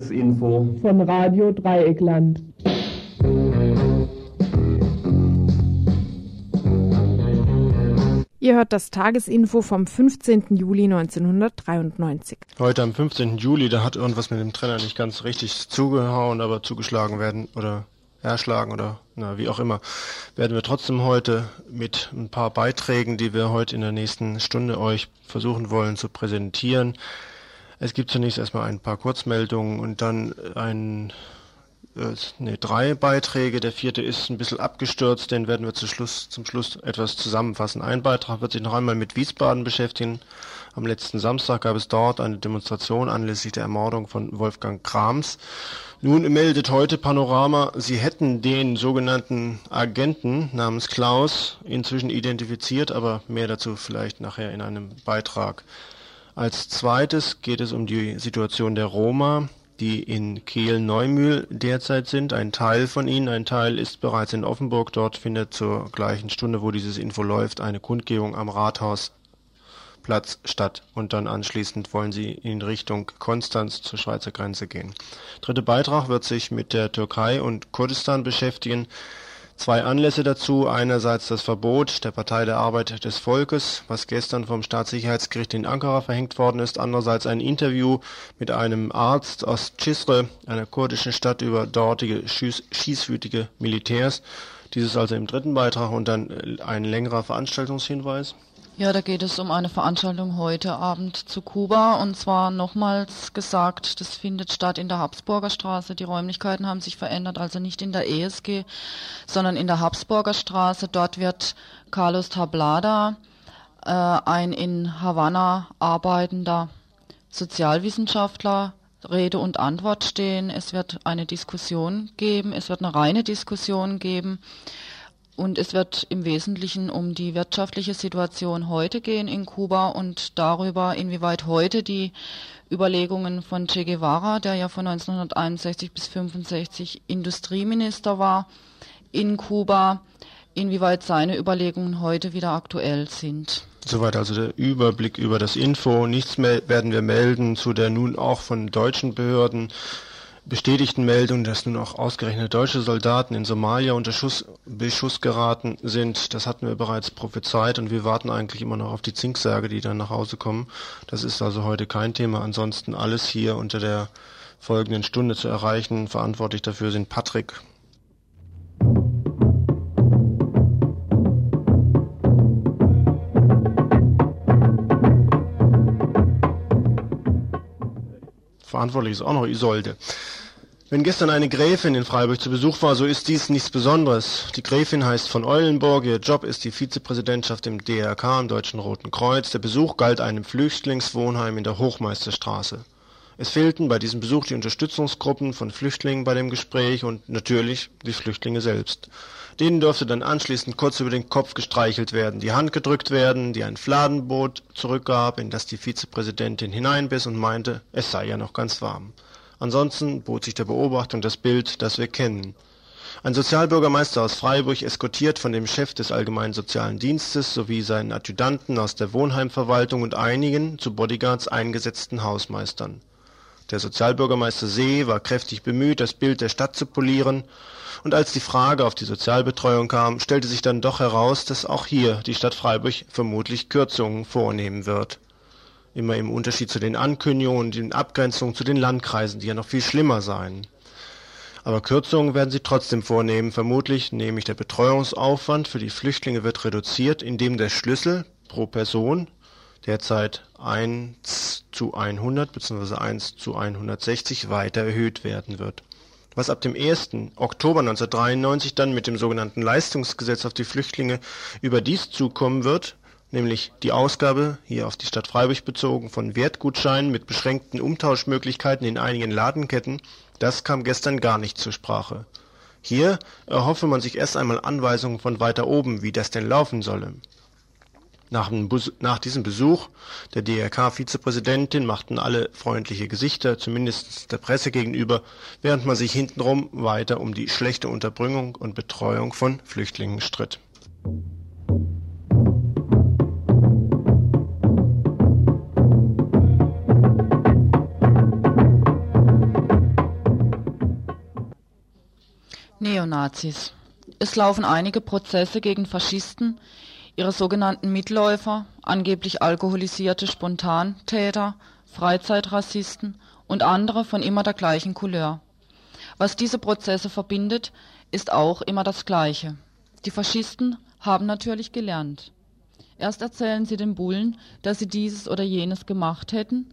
Info von Radio Dreieckland. Ihr hört das Tagesinfo vom 15. Juli 1993. Heute am 15. Juli, da hat irgendwas mit dem Trenner nicht ganz richtig zugehauen, aber zugeschlagen werden oder erschlagen oder na, wie auch immer, werden wir trotzdem heute mit ein paar Beiträgen, die wir heute in der nächsten Stunde euch versuchen wollen zu präsentieren. Es gibt zunächst erstmal ein paar Kurzmeldungen und dann ein äh, nee, drei Beiträge. Der vierte ist ein bisschen abgestürzt, den werden wir zum Schluss, zum Schluss etwas zusammenfassen. Ein Beitrag wird sich noch einmal mit Wiesbaden beschäftigen. Am letzten Samstag gab es dort eine Demonstration anlässlich der Ermordung von Wolfgang Krams. Nun meldet heute Panorama, sie hätten den sogenannten Agenten namens Klaus inzwischen identifiziert, aber mehr dazu vielleicht nachher in einem Beitrag. Als zweites geht es um die Situation der Roma die in Kehl-Neumühl derzeit sind. Ein Teil von ihnen, ein Teil ist bereits in Offenburg. Dort findet zur gleichen Stunde, wo dieses Info läuft, eine Kundgebung am Rathausplatz statt. Und dann anschließend wollen sie in Richtung Konstanz zur Schweizer Grenze gehen. Dritter Beitrag wird sich mit der Türkei und Kurdistan beschäftigen zwei Anlässe dazu. Einerseits das Verbot der Partei der Arbeit des Volkes, was gestern vom Staatssicherheitsgericht in Ankara verhängt worden ist. Andererseits ein Interview mit einem Arzt aus Cizre, einer kurdischen Stadt, über dortige schießwütige Militärs. Dieses also im dritten Beitrag und dann ein längerer Veranstaltungshinweis. Ja, da geht es um eine Veranstaltung heute Abend zu Kuba und zwar nochmals gesagt, das findet statt in der Habsburger Straße. Die Räumlichkeiten haben sich verändert, also nicht in der ESG, sondern in der Habsburger Straße. Dort wird Carlos Tablada, äh, ein in Havanna arbeitender Sozialwissenschaftler, Rede und Antwort stehen. Es wird eine Diskussion geben, es wird eine reine Diskussion geben und es wird im Wesentlichen um die wirtschaftliche Situation heute gehen in Kuba und darüber, inwieweit heute die Überlegungen von Che Guevara, der ja von 1961 bis 1965 Industrieminister war in Kuba, inwieweit seine Überlegungen heute wieder aktuell sind. Soweit also der Überblick über das Info. Nichts mehr werden wir melden zu der nun auch von deutschen Behörden bestätigten Meldung, dass nun auch ausgerechnet deutsche Soldaten in Somalia unter Schuss, Beschuss geraten sind, das hatten wir bereits prophezeit und wir warten eigentlich immer noch auf die Zinksärge, die dann nach Hause kommen. Das ist also heute kein Thema. Ansonsten alles hier unter der folgenden Stunde zu erreichen. Verantwortlich dafür sind Patrick verantwortlich ist auch noch Isolde. Wenn gestern eine Gräfin in Freiburg zu Besuch war, so ist dies nichts Besonderes. Die Gräfin heißt von Eulenburg, ihr Job ist die Vizepräsidentschaft im DRK, im Deutschen Roten Kreuz. Der Besuch galt einem Flüchtlingswohnheim in der Hochmeisterstraße. Es fehlten bei diesem Besuch die Unterstützungsgruppen von Flüchtlingen bei dem Gespräch und natürlich die Flüchtlinge selbst. Denen durfte dann anschließend kurz über den Kopf gestreichelt werden, die Hand gedrückt werden, die ein Fladenboot zurückgab, in das die Vizepräsidentin hineinbiss und meinte, es sei ja noch ganz warm. Ansonsten bot sich der Beobachtung das Bild, das wir kennen. Ein Sozialbürgermeister aus Freiburg eskortiert von dem Chef des Allgemeinen Sozialen Dienstes sowie seinen Adjutanten aus der Wohnheimverwaltung und einigen zu Bodyguards eingesetzten Hausmeistern. Der Sozialbürgermeister See war kräftig bemüht, das Bild der Stadt zu polieren, und als die Frage auf die Sozialbetreuung kam, stellte sich dann doch heraus, dass auch hier die Stadt Freiburg vermutlich Kürzungen vornehmen wird immer im Unterschied zu den Ankündigungen und den Abgrenzungen zu den Landkreisen, die ja noch viel schlimmer seien. Aber Kürzungen werden sie trotzdem vornehmen, vermutlich, nämlich der Betreuungsaufwand für die Flüchtlinge wird reduziert, indem der Schlüssel pro Person derzeit 1 zu 100 bzw. 1 zu 160 weiter erhöht werden wird. Was ab dem 1. Oktober 1993 dann mit dem sogenannten Leistungsgesetz auf die Flüchtlinge überdies zukommen wird, nämlich die Ausgabe, hier auf die Stadt Freiburg bezogen, von Wertgutscheinen mit beschränkten Umtauschmöglichkeiten in einigen Ladenketten, das kam gestern gar nicht zur Sprache. Hier erhoffe man sich erst einmal Anweisungen von weiter oben, wie das denn laufen solle. Nach, nach diesem Besuch der DRK-Vizepräsidentin machten alle freundliche Gesichter, zumindest der Presse gegenüber, während man sich hintenrum weiter um die schlechte Unterbringung und Betreuung von Flüchtlingen stritt. Neonazis. Es laufen einige Prozesse gegen Faschisten, ihre sogenannten Mitläufer, angeblich alkoholisierte Spontantäter, Freizeitrassisten und andere von immer der gleichen Couleur. Was diese Prozesse verbindet, ist auch immer das Gleiche. Die Faschisten haben natürlich gelernt. Erst erzählen sie den Bullen, dass sie dieses oder jenes gemacht hätten,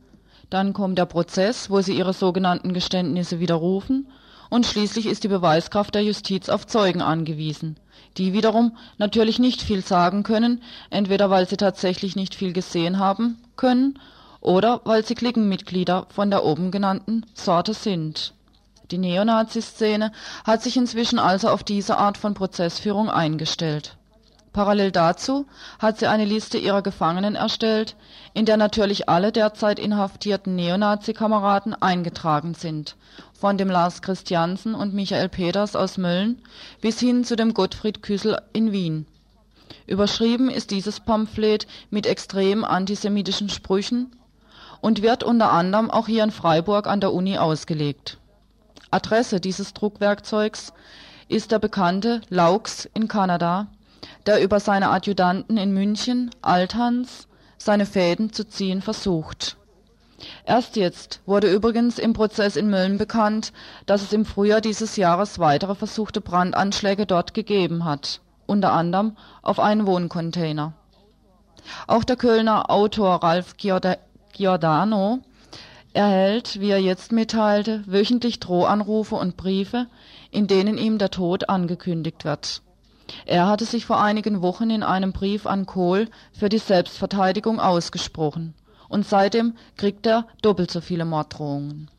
dann kommt der Prozess, wo sie ihre sogenannten Geständnisse widerrufen, und schließlich ist die Beweiskraft der Justiz auf Zeugen angewiesen, die wiederum natürlich nicht viel sagen können, entweder weil sie tatsächlich nicht viel gesehen haben können oder weil sie Klickenmitglieder von der oben genannten Sorte sind. Die Neonazi-Szene hat sich inzwischen also auf diese Art von Prozessführung eingestellt. Parallel dazu hat sie eine Liste ihrer Gefangenen erstellt, in der natürlich alle derzeit inhaftierten Neonazi-Kameraden eingetragen sind, von dem Lars Christiansen und Michael Peters aus Mölln bis hin zu dem Gottfried Küssel in Wien. Überschrieben ist dieses Pamphlet mit extrem antisemitischen Sprüchen und wird unter anderem auch hier in Freiburg an der Uni ausgelegt. Adresse dieses Druckwerkzeugs ist der bekannte Laux in Kanada der über seine Adjutanten in München, Althans, seine Fäden zu ziehen versucht. Erst jetzt wurde übrigens im Prozess in Mölln bekannt, dass es im Frühjahr dieses Jahres weitere versuchte Brandanschläge dort gegeben hat, unter anderem auf einen Wohncontainer. Auch der Kölner Autor Ralf Giordano erhält, wie er jetzt mitteilte, wöchentlich Drohanrufe und Briefe, in denen ihm der Tod angekündigt wird er hatte sich vor einigen Wochen in einem Brief an Kohl für die Selbstverteidigung ausgesprochen, und seitdem kriegt er doppelt so viele Morddrohungen.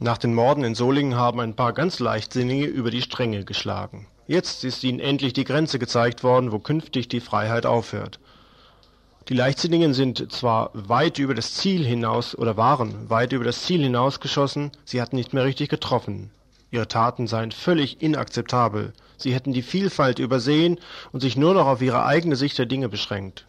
Nach den Morden in Solingen haben ein paar ganz Leichtsinnige über die Stränge geschlagen. Jetzt ist ihnen endlich die Grenze gezeigt worden, wo künftig die Freiheit aufhört. Die Leichtsinnigen sind zwar weit über das Ziel hinaus oder waren weit über das Ziel hinausgeschossen, sie hatten nicht mehr richtig getroffen. Ihre Taten seien völlig inakzeptabel. Sie hätten die Vielfalt übersehen und sich nur noch auf ihre eigene Sicht der Dinge beschränkt.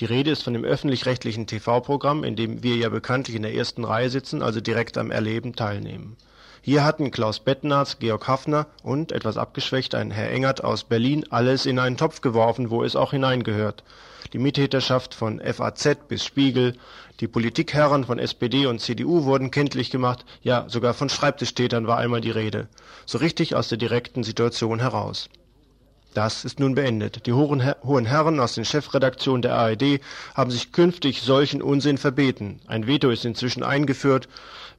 Die Rede ist von dem öffentlich-rechtlichen TV-Programm, in dem wir ja bekanntlich in der ersten Reihe sitzen, also direkt am Erleben teilnehmen. Hier hatten Klaus Bettnarz, Georg Haffner und, etwas abgeschwächt, ein Herr Engert aus Berlin alles in einen Topf geworfen, wo es auch hineingehört die Mittäterschaft von FAZ bis Spiegel, die Politikherren von SPD und CDU wurden kenntlich gemacht, ja sogar von Schreibtischtätern war einmal die Rede, so richtig aus der direkten Situation heraus. Das ist nun beendet. Die hohen, Herren aus den Chefredaktionen der ARD haben sich künftig solchen Unsinn verbeten. Ein Veto ist inzwischen eingeführt,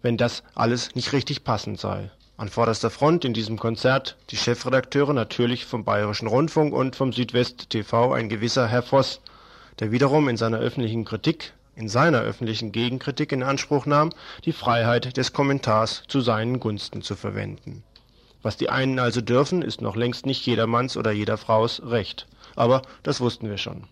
wenn das alles nicht richtig passend sei. An vorderster Front in diesem Konzert die Chefredakteure natürlich vom Bayerischen Rundfunk und vom Südwest TV ein gewisser Herr Voss, der wiederum in seiner öffentlichen Kritik, in seiner öffentlichen Gegenkritik in Anspruch nahm, die Freiheit des Kommentars zu seinen Gunsten zu verwenden. Was die einen also dürfen, ist noch längst nicht jedermanns oder jeder Fraus Recht. Aber das wussten wir schon.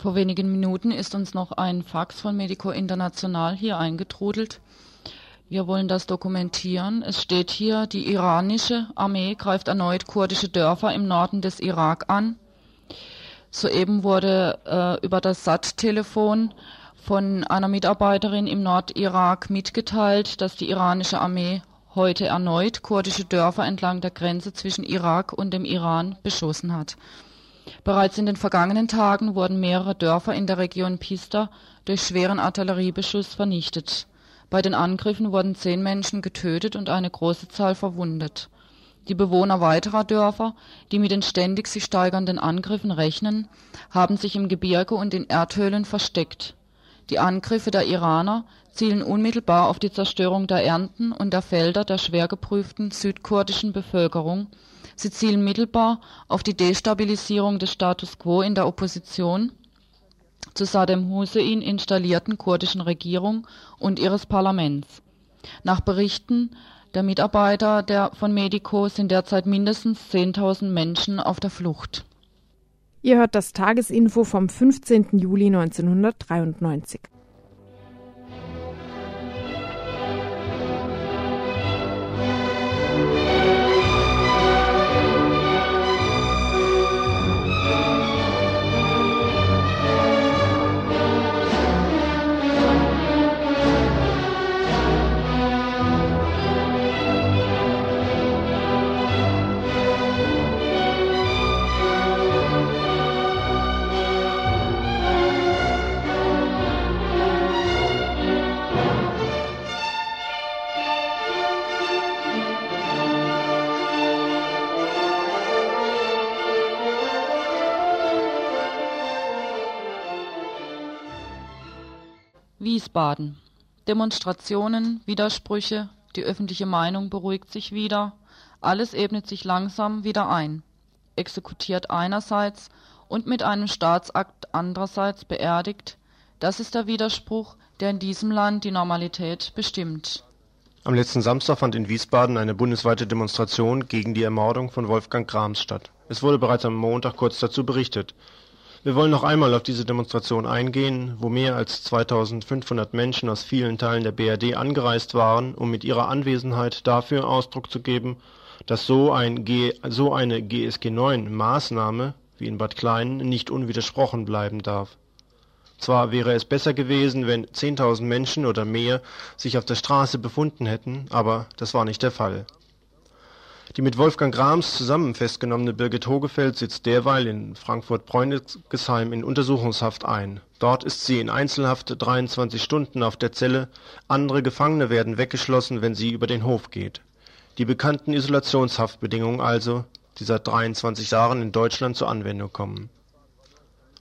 Vor wenigen Minuten ist uns noch ein Fax von Medico International hier eingetrudelt. Wir wollen das dokumentieren. Es steht hier, die iranische Armee greift erneut kurdische Dörfer im Norden des Irak an. Soeben wurde äh, über das SAT-Telefon von einer Mitarbeiterin im Nordirak mitgeteilt, dass die iranische Armee heute erneut kurdische Dörfer entlang der Grenze zwischen Irak und dem Iran beschossen hat. Bereits in den vergangenen Tagen wurden mehrere Dörfer in der Region Pista durch schweren Artilleriebeschuss vernichtet. Bei den Angriffen wurden zehn Menschen getötet und eine große Zahl verwundet. Die Bewohner weiterer Dörfer, die mit den ständig sich steigernden Angriffen rechnen, haben sich im Gebirge und in Erdhöhlen versteckt. Die Angriffe der Iraner zielen unmittelbar auf die Zerstörung der Ernten und der Felder der schwer geprüften südkurdischen Bevölkerung Sie zielen mittelbar auf die Destabilisierung des Status quo in der Opposition zur Saddam Hussein installierten kurdischen Regierung und ihres Parlaments. Nach Berichten der Mitarbeiter der von Medico sind derzeit mindestens 10.000 Menschen auf der Flucht. Ihr hört das Tagesinfo vom 15. Juli 1993. Wiesbaden. Demonstrationen, Widersprüche, die öffentliche Meinung beruhigt sich wieder, alles ebnet sich langsam wieder ein. Exekutiert einerseits und mit einem Staatsakt andererseits beerdigt, das ist der Widerspruch, der in diesem Land die Normalität bestimmt. Am letzten Samstag fand in Wiesbaden eine bundesweite Demonstration gegen die Ermordung von Wolfgang Grams statt. Es wurde bereits am Montag kurz dazu berichtet. Wir wollen noch einmal auf diese Demonstration eingehen, wo mehr als 2500 Menschen aus vielen Teilen der BRD angereist waren, um mit ihrer Anwesenheit dafür Ausdruck zu geben, dass so, ein G, so eine GSG 9 Maßnahme wie in Bad Klein nicht unwidersprochen bleiben darf. Zwar wäre es besser gewesen, wenn 10.000 Menschen oder mehr sich auf der Straße befunden hätten, aber das war nicht der Fall. Die mit Wolfgang Grams zusammen festgenommene Birgit Hogefeld sitzt derweil in Frankfurt-Bräunisgesheim in Untersuchungshaft ein. Dort ist sie in Einzelhaft 23 Stunden auf der Zelle, andere Gefangene werden weggeschlossen, wenn sie über den Hof geht. Die bekannten Isolationshaftbedingungen also, die seit 23 Jahren in Deutschland zur Anwendung kommen.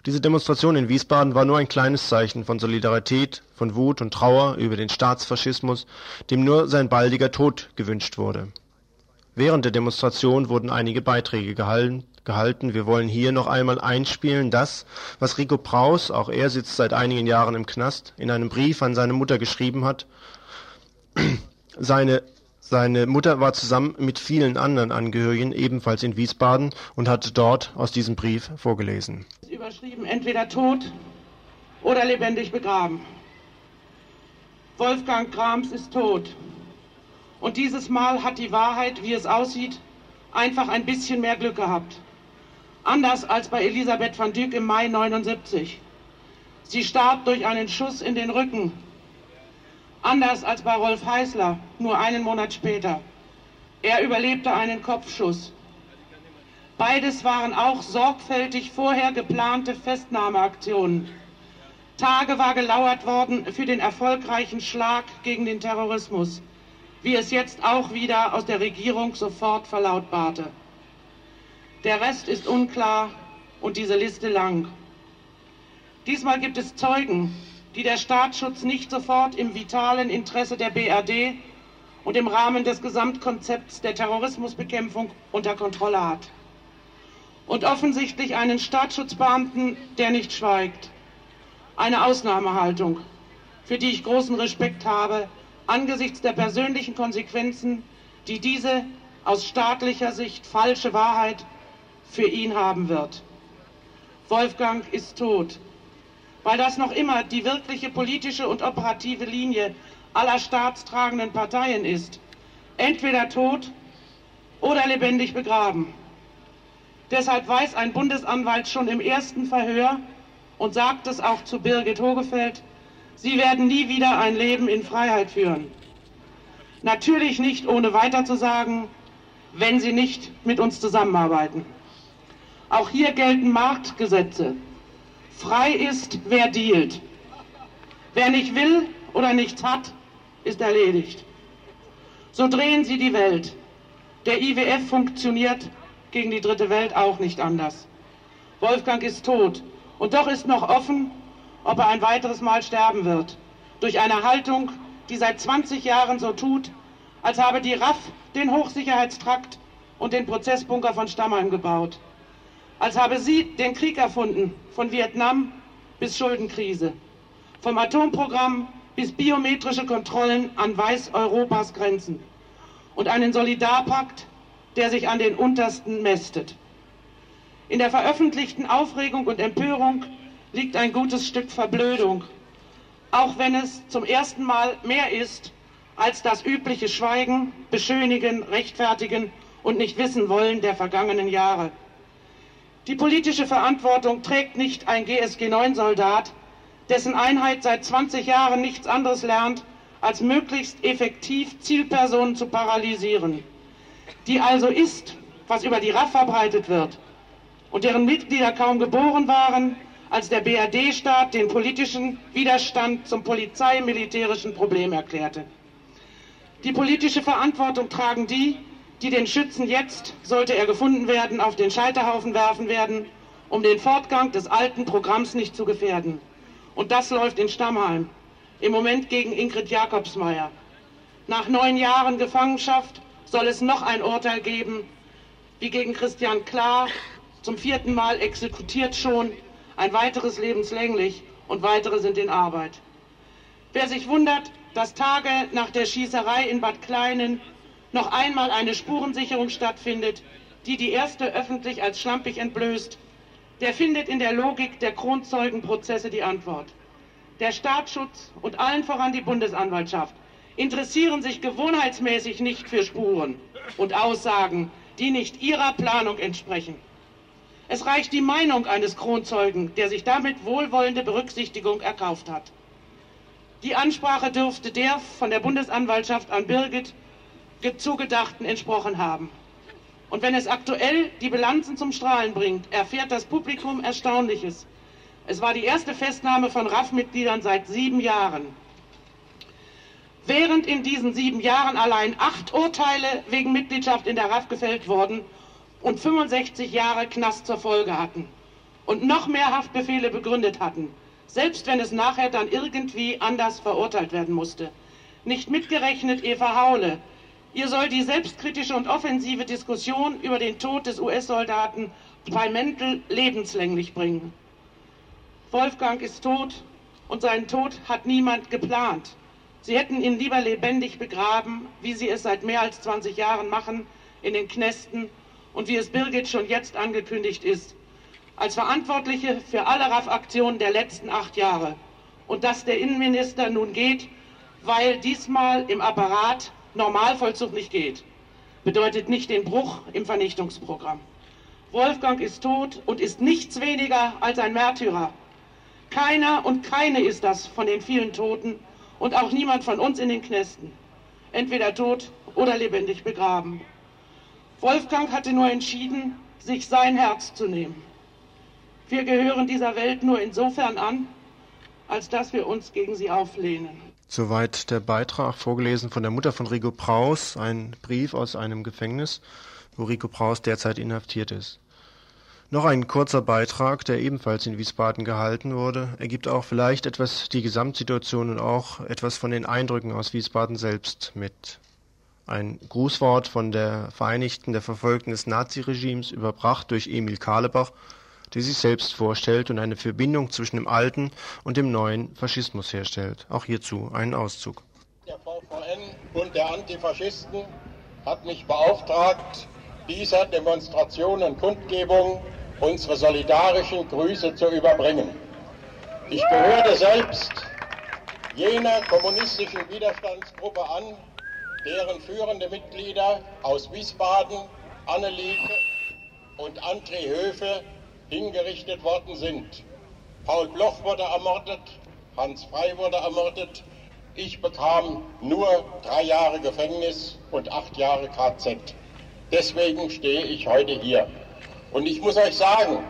Diese Demonstration in Wiesbaden war nur ein kleines Zeichen von Solidarität, von Wut und Trauer über den Staatsfaschismus, dem nur sein baldiger Tod gewünscht wurde Während der Demonstration wurden einige Beiträge gehalten. Wir wollen hier noch einmal einspielen das, was Rico Praus, auch er sitzt seit einigen Jahren im Knast, in einem Brief an seine Mutter geschrieben hat. Seine, seine Mutter war zusammen mit vielen anderen Angehörigen ebenfalls in Wiesbaden und hat dort aus diesem Brief vorgelesen. Überschrieben entweder tot oder lebendig begraben. Wolfgang Grams ist tot. Und dieses Mal hat die Wahrheit, wie es aussieht, einfach ein bisschen mehr Glück gehabt. Anders als bei Elisabeth van Dyck im Mai 79. Sie starb durch einen Schuss in den Rücken. Anders als bei Rolf Heißler, nur einen Monat später. Er überlebte einen Kopfschuss. Beides waren auch sorgfältig vorher geplante Festnahmeaktionen. Tage war gelauert worden für den erfolgreichen Schlag gegen den Terrorismus wie es jetzt auch wieder aus der Regierung sofort verlautbarte. Der Rest ist unklar und diese Liste lang. Diesmal gibt es Zeugen, die der Staatsschutz nicht sofort im vitalen Interesse der BRD und im Rahmen des Gesamtkonzepts der Terrorismusbekämpfung unter Kontrolle hat. Und offensichtlich einen Staatsschutzbeamten, der nicht schweigt. Eine Ausnahmehaltung, für die ich großen Respekt habe, angesichts der persönlichen Konsequenzen, die diese aus staatlicher Sicht falsche Wahrheit für ihn haben wird. Wolfgang ist tot, weil das noch immer die wirkliche politische und operative Linie aller staatstragenden Parteien ist. Entweder tot oder lebendig begraben. Deshalb weiß ein Bundesanwalt schon im ersten Verhör und sagt es auch zu Birgit Hogefeld, Sie werden nie wieder ein Leben in Freiheit führen. Natürlich nicht ohne weiter zu sagen, wenn Sie nicht mit uns zusammenarbeiten. Auch hier gelten Marktgesetze. Frei ist, wer dealt. Wer nicht will oder nichts hat, ist erledigt. So drehen Sie die Welt. Der IWF funktioniert gegen die dritte Welt auch nicht anders. Wolfgang ist tot und doch ist noch offen, ob er ein weiteres Mal sterben wird. Durch eine Haltung, die seit 20 Jahren so tut, als habe die RAF den Hochsicherheitstrakt und den Prozessbunker von Stammheim gebaut. Als habe sie den Krieg erfunden, von Vietnam bis Schuldenkrise, vom Atomprogramm bis biometrische Kontrollen an Weißeuropas Grenzen und einen Solidarpakt, der sich an den Untersten mästet. In der veröffentlichten Aufregung und Empörung liegt ein gutes Stück Verblödung, auch wenn es zum ersten Mal mehr ist als das übliche Schweigen, Beschönigen, Rechtfertigen und nicht wissen wollen der vergangenen Jahre. Die politische Verantwortung trägt nicht ein GSG-9-Soldat, dessen Einheit seit 20 Jahren nichts anderes lernt, als möglichst effektiv Zielpersonen zu paralysieren, die also ist, was über die RAF verbreitet wird und deren Mitglieder kaum geboren waren, als der BRD-Staat den politischen Widerstand zum polizeimilitärischen Problem erklärte. Die politische Verantwortung tragen die, die den Schützen jetzt, sollte er gefunden werden, auf den Scheiterhaufen werfen werden, um den Fortgang des alten Programms nicht zu gefährden. Und das läuft in Stammheim, im Moment gegen Ingrid Jakobsmeier. Nach neun Jahren Gefangenschaft soll es noch ein Urteil geben, wie gegen Christian Klar, zum vierten Mal exekutiert schon, ein weiteres lebenslänglich und weitere sind in Arbeit. Wer sich wundert, dass Tage nach der Schießerei in Bad Kleinen noch einmal eine Spurensicherung stattfindet, die die erste öffentlich als schlampig entblößt, der findet in der Logik der Kronzeugenprozesse die Antwort. Der Staatsschutz und allen voran die Bundesanwaltschaft interessieren sich gewohnheitsmäßig nicht für Spuren und Aussagen, die nicht ihrer Planung entsprechen. Es reicht die Meinung eines Kronzeugen, der sich damit wohlwollende Berücksichtigung erkauft hat. Die Ansprache dürfte der von der Bundesanwaltschaft an Birgit zugedachten entsprochen haben. Und wenn es aktuell die Bilanzen zum Strahlen bringt, erfährt das Publikum Erstaunliches. Es war die erste Festnahme von RAF-Mitgliedern seit sieben Jahren. Während in diesen sieben Jahren allein acht Urteile wegen Mitgliedschaft in der RAF gefällt wurden und 65 Jahre Knast zur Folge hatten und noch mehr Haftbefehle begründet hatten, selbst wenn es nachher dann irgendwie anders verurteilt werden musste. Nicht mitgerechnet Eva Haule, Ihr soll die selbstkritische und offensive Diskussion über den Tod des US-Soldaten bei Mendel lebenslänglich bringen. Wolfgang ist tot und seinen Tod hat niemand geplant. Sie hätten ihn lieber lebendig begraben, wie sie es seit mehr als 20 Jahren machen, in den Knästen und wie es Birgit schon jetzt angekündigt ist, als Verantwortliche für alle RAF-Aktionen der letzten acht Jahre. Und dass der Innenminister nun geht, weil diesmal im Apparat Normalvollzug nicht geht, bedeutet nicht den Bruch im Vernichtungsprogramm. Wolfgang ist tot und ist nichts weniger als ein Märtyrer. Keiner und keine ist das von den vielen Toten und auch niemand von uns in den Knästen. Entweder tot oder lebendig begraben. Wolfgang hatte nur entschieden, sich sein Herz zu nehmen. Wir gehören dieser Welt nur insofern an, als dass wir uns gegen sie auflehnen. Soweit der Beitrag, vorgelesen von der Mutter von Rico Praus, ein Brief aus einem Gefängnis, wo Rico Praus derzeit inhaftiert ist. Noch ein kurzer Beitrag, der ebenfalls in Wiesbaden gehalten wurde, ergibt auch vielleicht etwas die Gesamtsituation und auch etwas von den Eindrücken aus Wiesbaden selbst mit. Ein Grußwort von der Vereinigten der Verfolgten des Naziregimes, überbracht durch Emil Kahlebach, die sich selbst vorstellt und eine Verbindung zwischen dem alten und dem neuen Faschismus herstellt. Auch hierzu einen Auszug. Der VVN und der Antifaschisten hat mich beauftragt, dieser Demonstration und Kundgebung unsere solidarischen Grüße zu überbringen. Ich gehörte selbst jener kommunistischen Widerstandsgruppe an, deren führende Mitglieder aus Wiesbaden, Anneliese und André Höfe hingerichtet worden sind. Paul Bloch wurde ermordet, Hans Frei wurde ermordet. Ich bekam nur drei Jahre Gefängnis und acht Jahre KZ. Deswegen stehe ich heute hier. Und ich muss euch sagen,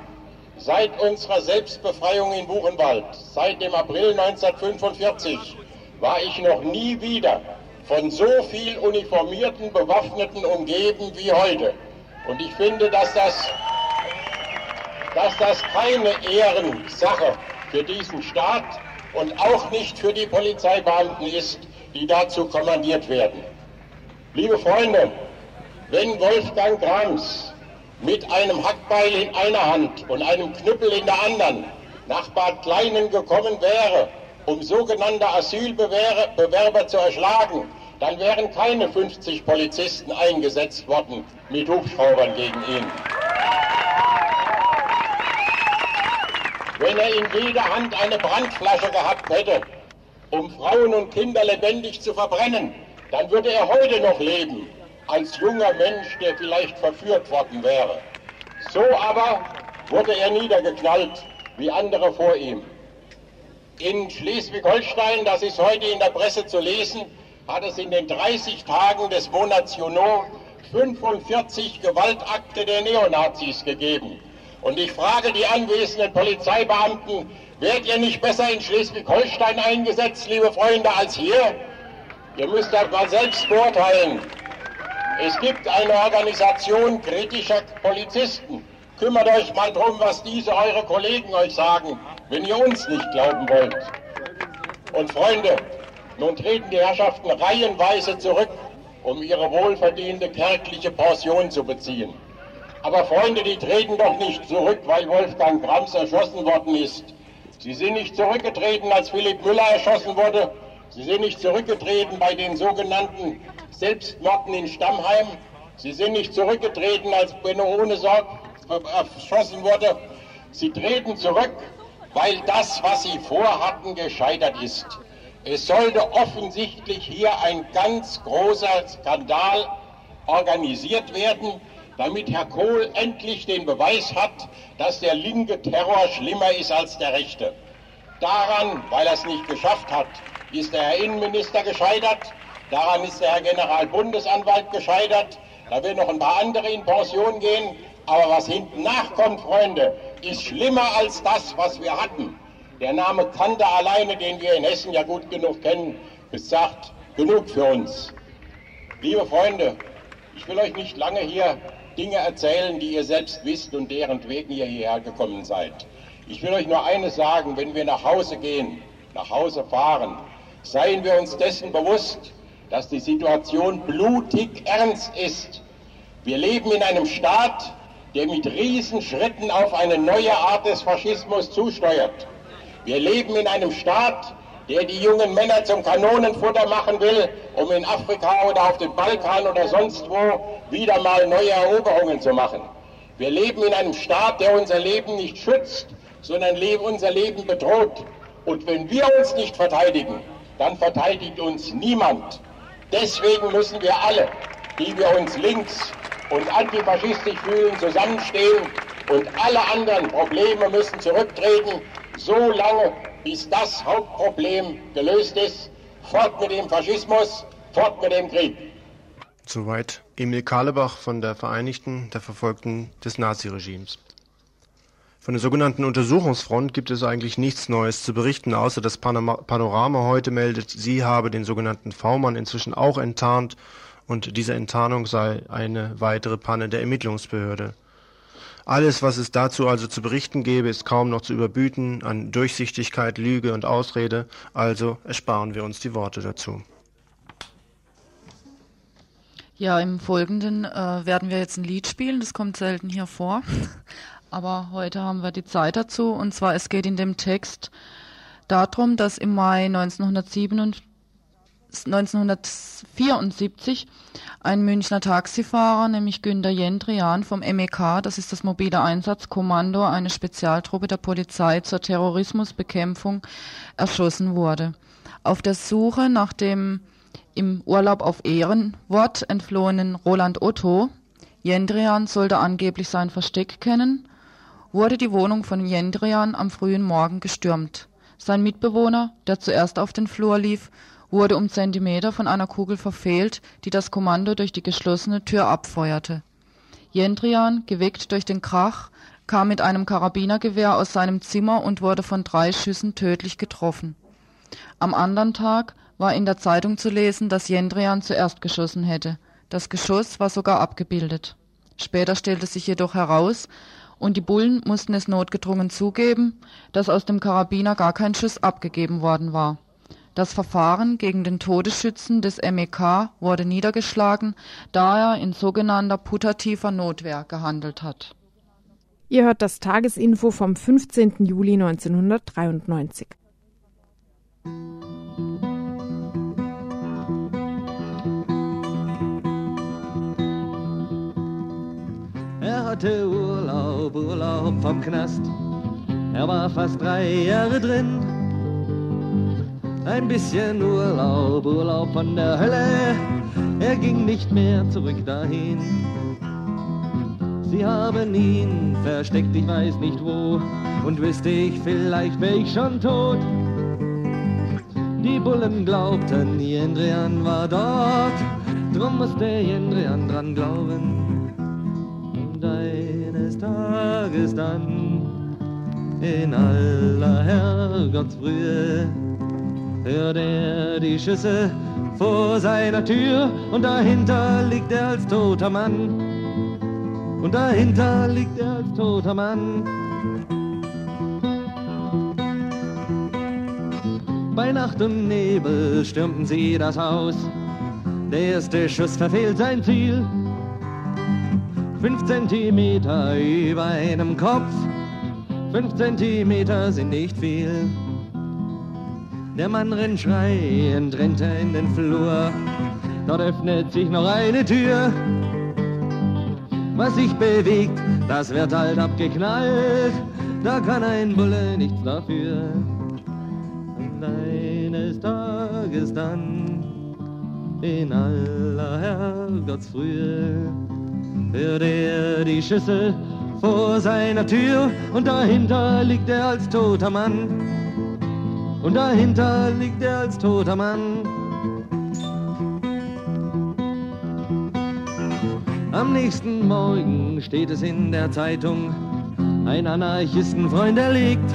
seit unserer Selbstbefreiung in Buchenwald, seit dem April 1945, war ich noch nie wieder von so viel uniformierten Bewaffneten umgeben wie heute. Und ich finde, dass das dass das keine Ehrensache für diesen Staat und auch nicht für die Polizeibeamten ist, die dazu kommandiert werden. Liebe Freunde, wenn Wolfgang Grams mit einem Hackbeil in einer Hand und einem Knüppel in der anderen nach Bad Kleinen gekommen wäre, um sogenannte Asylbewerber zu erschlagen, dann wären keine 50 Polizisten eingesetzt worden mit Hubschraubern gegen ihn. wenn er in jeder Hand eine Brandflasche gehabt hätte, um Frauen und Kinder lebendig zu verbrennen, dann würde er heute noch leben, als junger Mensch, der vielleicht verführt worden wäre. So aber wurde er niedergeknallt, wie andere vor ihm. In Schleswig-Holstein, das ist heute in der Presse zu lesen, hat es in den 30 Tagen des Monats Juno 45 Gewaltakte der Neonazis gegeben. Und ich frage die anwesenden Polizeibeamten, werdet ihr nicht besser in Schleswig-Holstein eingesetzt, liebe Freunde, als hier? Ihr müsst das mal selbst beurteilen. Es gibt eine Organisation kritischer Polizisten. Kümmert euch mal drum, was diese eure Kollegen euch sagen, wenn ihr uns nicht glauben wollt. Und Freunde, nun treten die Herrschaften reihenweise zurück, um ihre wohlverdiente kärgliche Pension zu beziehen. Aber Freunde, die treten doch nicht zurück, weil Wolfgang Grams erschossen worden ist. Sie sind nicht zurückgetreten, als Philipp Müller erschossen wurde. Sie sind nicht zurückgetreten bei den sogenannten Selbstmorden in Stammheim. Sie sind nicht zurückgetreten, als Benno ohne Sorg erschossen wurde. Sie treten zurück, weil das, was sie vorhatten, gescheitert ist. Es sollte offensichtlich hier ein ganz großer Skandal organisiert werden, damit Herr Kohl endlich den Beweis hat, dass der linke Terror schlimmer ist als der rechte. Daran, weil er es nicht geschafft hat, ist der Herr Innenminister gescheitert, daran ist der Herr Generalbundesanwalt gescheitert, da werden noch ein paar andere in Pension gehen, aber was hinten nachkommt, Freunde, ist schlimmer als das, was wir hatten. Der Name Kante alleine, den wir in Hessen ja gut genug kennen, besagt genug für uns. Liebe Freunde, ich will euch nicht lange hier Dinge erzählen, die ihr selbst wisst und deren wegen ihr hierher gekommen seid. Ich will euch nur eines sagen, wenn wir nach Hause gehen, nach Hause fahren, seien wir uns dessen bewusst, dass die Situation blutig ernst ist. Wir leben in einem Staat, der mit Riesenschritten auf eine neue Art des Faschismus zusteuert. Wir leben in einem Staat, der die jungen Männer zum Kanonenfutter machen will, um in Afrika oder auf dem Balkan oder sonst wo wieder mal neue Eroberungen zu machen. Wir leben in einem Staat, der unser Leben nicht schützt, sondern unser Leben bedroht. Und wenn wir uns nicht verteidigen, dann verteidigt uns niemand. Deswegen müssen wir alle, die wir uns links und antifaschistisch fühlen, zusammenstehen und alle anderen Probleme müssen zurücktreten, so lange, bis das Hauptproblem gelöst ist. Fort mit dem Faschismus, fort mit dem Krieg. Soweit Emil Karlebach von der Vereinigten der Verfolgten des Naziregimes. Von der sogenannten Untersuchungsfront gibt es eigentlich nichts Neues zu berichten, außer dass Panorama heute meldet, sie habe den sogenannten V-Mann inzwischen auch enttarnt und diese Enttarnung sei eine weitere Panne der Ermittlungsbehörde. Alles, was es dazu also zu berichten gäbe, ist kaum noch zu überbieten an Durchsichtigkeit, Lüge und Ausrede, also ersparen wir uns die Worte dazu. Ja, im Folgenden äh, werden wir jetzt ein Lied spielen, das kommt selten hier vor, aber heute haben wir die Zeit dazu. Und zwar es geht in dem Text darum, dass im Mai 1977 1974 ein Münchner Taxifahrer, nämlich Günter Jendrian vom MEK, das ist das mobile Einsatzkommando, eine Spezialtruppe der Polizei zur Terrorismusbekämpfung, erschossen wurde. Auf der Suche nach dem im Urlaub auf Ehrenwort entflohenen Roland Otto, Jendrian sollte angeblich sein Versteck kennen, wurde die Wohnung von Jendrian am frühen Morgen gestürmt. Sein Mitbewohner, der zuerst auf den Flur lief, wurde um Zentimeter von einer Kugel verfehlt, die das Kommando durch die geschlossene Tür abfeuerte. Jendrian, geweckt durch den Krach, kam mit einem Karabinergewehr aus seinem Zimmer und wurde von drei Schüssen tödlich getroffen. Am anderen Tag war in der Zeitung zu lesen, dass Jendrian zuerst geschossen hätte. Das Geschoss war sogar abgebildet. Später stellte sich jedoch heraus, und die Bullen mussten es notgedrungen zugeben, dass aus dem Karabiner gar kein Schuss abgegeben worden war. Das Verfahren gegen den Todesschützen des MEK wurde niedergeschlagen, da er in sogenannter putativer Notwehr gehandelt hat. Ihr hört das Tagesinfo vom 15. Juli 1993. Er hatte Urlaub, Urlaub vom Knast. Er war fast drei Jahre drin ein bisschen Urlaub, Urlaub von der Hölle. Er ging nicht mehr zurück dahin. Sie haben ihn versteckt, ich weiß nicht wo, und wüsste ich, vielleicht wär ich schon tot. Die Bullen glaubten, Jendrian war dort, drum musste Jendrian dran glauben. Und eines Tages dann, in aller Herrgottsfrühe, hört er die Schüsse vor seiner Tür und dahinter liegt er als toter Mann. Und dahinter liegt er als toter Mann. Bei Nacht und Nebel stürmten sie das Haus. Der erste Schuss verfehlt sein Ziel. Fünf Zentimeter über einem Kopf. Fünf Zentimeter sind nicht viel. Der Mann rennt schreiend, rennt er in den Flur. Dort öffnet sich noch eine Tür. Was sich bewegt, das wird halt abgeknallt. Da kann ein Bulle nichts dafür. Und eines Tages dann, in aller Herrgottsfrühe, hört er die Schüsse vor seiner Tür und dahinter liegt er als toter Mann. Und dahinter liegt er als toter Mann. Am nächsten Morgen steht es in der Zeitung, ein Anarchistenfreund erlegt.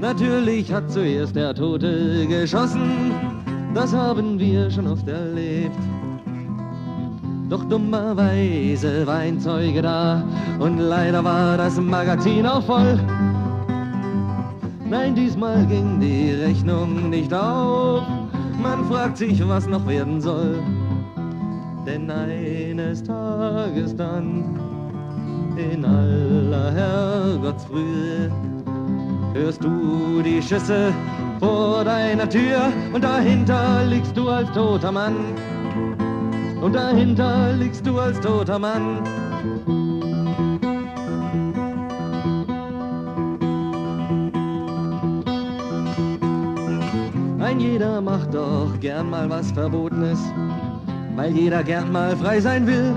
Natürlich hat zuerst der Tote geschossen, das haben wir schon oft erlebt. Doch dummerweise war ein Zeuge da und leider war das Magazin auch voll. Nein, diesmal ging die Rechnung nicht auf. Man fragt sich, was noch werden soll. Denn eines Tages dann, in aller Herrgottsfrühe, hörst du die Schüsse vor deiner Tür und dahinter liegst du als toter Mann. Und dahinter liegst du als toter Mann. Ein jeder macht doch gern mal was Verbotenes weil jeder gern mal frei sein will.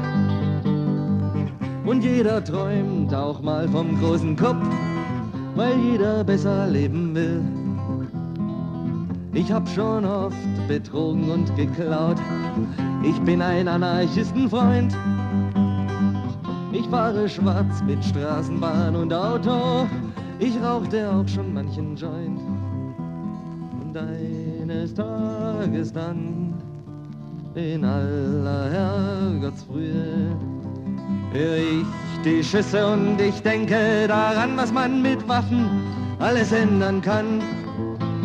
Und jeder träumt auch mal vom großen Kopf, weil jeder besser leben will. Ich hab schon oft betrogen und geklaut, ich bin ein Anarchistenfreund. Ich fahre schwarz mit Straßenbahn und Auto, ich rauchte auch schon manchen Joint. Und eines Tages dann in aller Herrgottsfrühe hör ich die Schüsse und ich denke daran, was man mit Waffen alles ändern kann.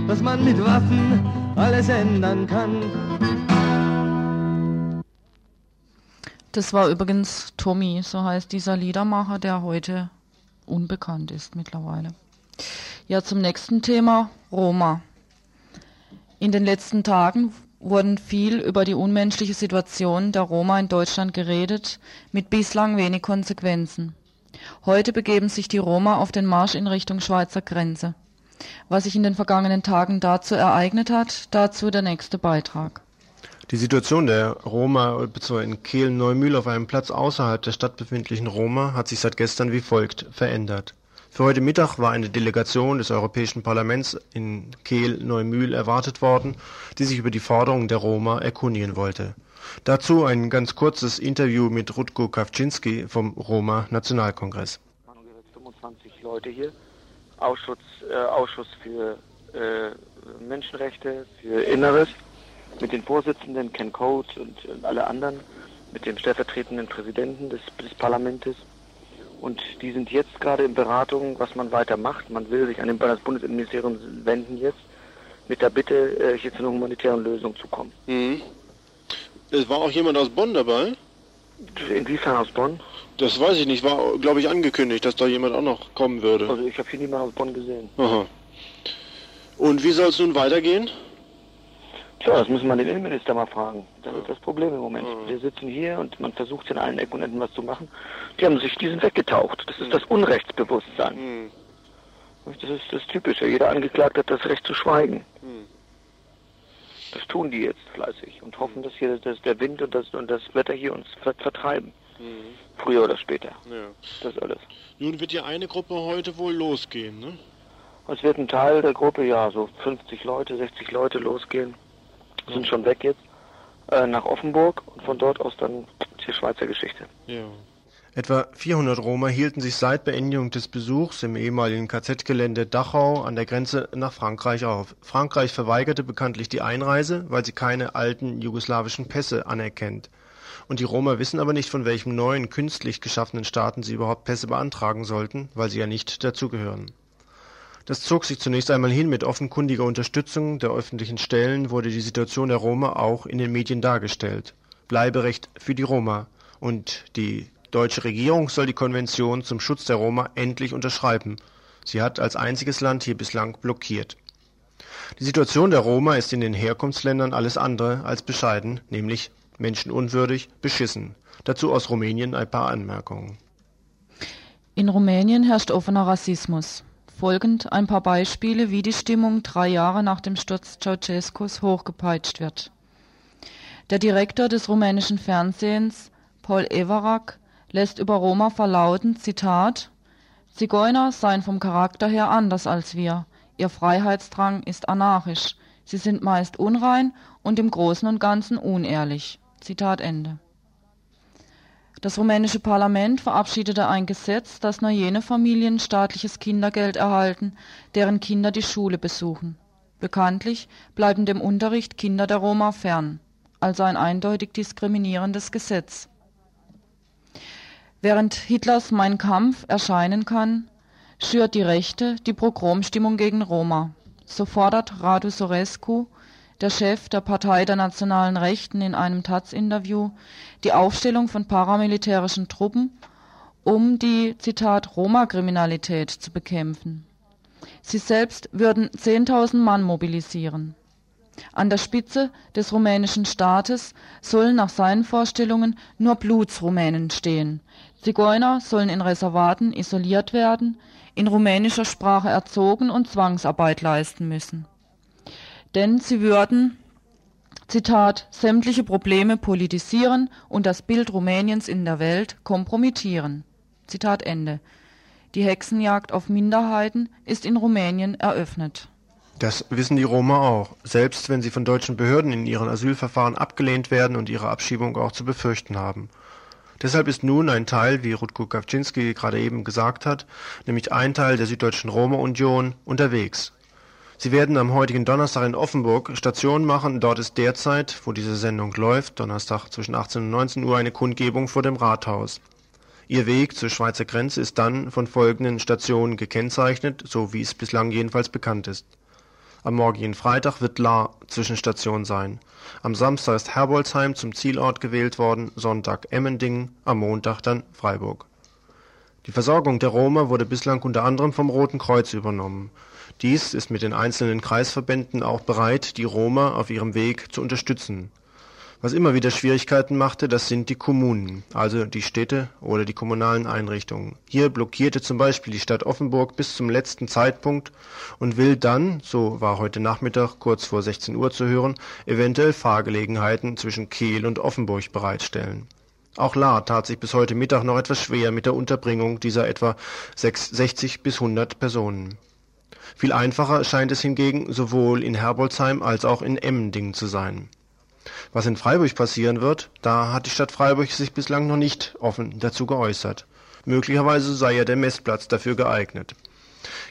Was man mit Waffen alles ändern kann. Das war übrigens Tommy, so heißt dieser Liedermacher, der heute unbekannt ist mittlerweile. Ja, zum nächsten Thema, Roma. In den letzten Tagen wurden viel über die unmenschliche Situation der Roma in Deutschland geredet, mit bislang wenig Konsequenzen. Heute begeben sich die Roma auf den Marsch in Richtung Schweizer Grenze. Was sich in den vergangenen Tagen dazu ereignet hat, dazu der nächste Beitrag. Die Situation der Roma bzw. in Kehl-Neumühl auf einem Platz außerhalb der Stadt befindlichen Roma hat sich seit gestern wie folgt verändert. Für heute Mittag war eine Delegation des Europäischen Parlaments in Kehl-Neumühl erwartet worden, die sich über die Forderungen der Roma erkundigen wollte. Dazu ein ganz kurzes Interview mit Rutko Kawczynski vom Roma-Nationalkongress. 25 Leute hier, Ausschuss, äh, Ausschuss für äh, Menschenrechte, für Inneres, mit den Vorsitzenden Ken Code und, und alle anderen, mit dem stellvertretenden Präsidenten des, des Parlaments und die sind jetzt gerade in Beratung, was man weiter macht. Man will sich an das Bundesinnenministerium wenden jetzt mit der Bitte, äh, hier zu einer humanitären Lösung zu kommen. Mhm. Es war auch jemand aus Bonn dabei? Inwiefern aus Bonn? Das weiß ich nicht. War, glaube ich, angekündigt, dass da jemand auch noch kommen würde. Also ich habe hier niemanden aus Bonn gesehen. Aha. Und wie soll es nun weitergehen? Tja, das müssen wir den Innenminister mal fragen. Das ist das Problem im Moment. Wir sitzen hier und man versucht in allen Ecken und Enden was zu machen. Die haben sich, die sind weggetaucht. Das ist das Unrechtsbewusstsein. Das ist das Typische. Jeder Angeklagte hat das Recht zu schweigen. Das tun die jetzt fleißig und hoffen, dass hier dass der Wind und das, und das Wetter hier uns vertreiben. Früher oder später. Ja. Das ist alles. Nun wird ja eine Gruppe heute wohl losgehen, ne? Es wird ein Teil der Gruppe, ja, so 50 Leute, 60 Leute losgehen sind schon weg jetzt, äh, nach Offenburg und von dort aus dann die Schweizer Geschichte. Ja. Etwa 400 Roma hielten sich seit Beendigung des Besuchs im ehemaligen KZ-Gelände Dachau an der Grenze nach Frankreich auf. Frankreich verweigerte bekanntlich die Einreise, weil sie keine alten jugoslawischen Pässe anerkennt. Und die Roma wissen aber nicht, von welchem neuen künstlich geschaffenen Staaten sie überhaupt Pässe beantragen sollten, weil sie ja nicht dazugehören. Das zog sich zunächst einmal hin, mit offenkundiger Unterstützung der öffentlichen Stellen wurde die Situation der Roma auch in den Medien dargestellt. Bleiberecht für die Roma und die deutsche Regierung soll die Konvention zum Schutz der Roma endlich unterschreiben. Sie hat als einziges Land hier bislang blockiert. Die Situation der Roma ist in den Herkunftsländern alles andere als bescheiden, nämlich menschenunwürdig, beschissen. Dazu aus Rumänien ein paar Anmerkungen. In Rumänien herrscht offener Rassismus. Folgend ein paar Beispiele, wie die Stimmung drei Jahre nach dem Sturz Ceausescus hochgepeitscht wird. Der Direktor des rumänischen Fernsehens, Paul Everac, lässt über Roma verlauten, Zitat, Zigeuner seien vom Charakter her anders als wir. Ihr Freiheitsdrang ist anarchisch. Sie sind meist unrein und im Großen und Ganzen unehrlich. Zitat Ende. Das rumänische Parlament verabschiedete ein Gesetz, dass nur jene Familien staatliches Kindergeld erhalten, deren Kinder die Schule besuchen. Bekanntlich bleiben dem Unterricht Kinder der Roma fern, also ein eindeutig diskriminierendes Gesetz. Während Hitlers Mein Kampf erscheinen kann, schürt die Rechte die Progromstimmung gegen Roma. So fordert Radu Sorescu der Chef der Partei der Nationalen Rechten in einem taz-Interview die Aufstellung von paramilitärischen Truppen, um die Zitat Roma-Kriminalität zu bekämpfen. Sie selbst würden 10.000 Mann mobilisieren. An der Spitze des rumänischen Staates sollen nach seinen Vorstellungen nur Blutsrumänen stehen. Zigeuner sollen in Reservaten isoliert werden, in rumänischer Sprache erzogen und Zwangsarbeit leisten müssen denn sie würden Zitat, sämtliche Probleme politisieren und das Bild Rumäniens in der Welt kompromittieren. Zitat Ende. Die Hexenjagd auf Minderheiten ist in Rumänien eröffnet. Das wissen die Roma auch, selbst wenn sie von deutschen Behörden in ihren Asylverfahren abgelehnt werden und ihre Abschiebung auch zu befürchten haben. Deshalb ist nun ein Teil, wie Rutko Kawczynski gerade eben gesagt hat, nämlich ein Teil der Süddeutschen Roma-Union unterwegs. Sie werden am heutigen Donnerstag in Offenburg Station machen. Dort ist derzeit, wo diese Sendung läuft, Donnerstag zwischen 18 und 19 Uhr, eine Kundgebung vor dem Rathaus. Ihr Weg zur Schweizer Grenze ist dann von folgenden Stationen gekennzeichnet, so wie es bislang jedenfalls bekannt ist. Am morgigen Freitag wird Lahr Zwischenstation sein. Am Samstag ist Herbolzheim zum Zielort gewählt worden, Sonntag Emmendingen, am Montag dann Freiburg. Die Versorgung der Roma wurde bislang unter anderem vom Roten Kreuz übernommen. Dies ist mit den einzelnen Kreisverbänden auch bereit, die Roma auf ihrem Weg zu unterstützen. Was immer wieder Schwierigkeiten machte, das sind die Kommunen, also die Städte oder die kommunalen Einrichtungen. Hier blockierte zum Beispiel die Stadt Offenburg bis zum letzten Zeitpunkt und will dann, so war heute Nachmittag kurz vor 16 Uhr zu hören, eventuell Fahrgelegenheiten zwischen Kehl und Offenburg bereitstellen. Auch Lahr tat sich bis heute Mittag noch etwas schwer mit der Unterbringung dieser etwa 60 bis 100 Personen. Viel einfacher scheint es hingegen sowohl in Herbolzheim als auch in Emmendingen zu sein. Was in Freiburg passieren wird, da hat die Stadt Freiburg sich bislang noch nicht offen dazu geäußert. Möglicherweise sei ja der Messplatz dafür geeignet.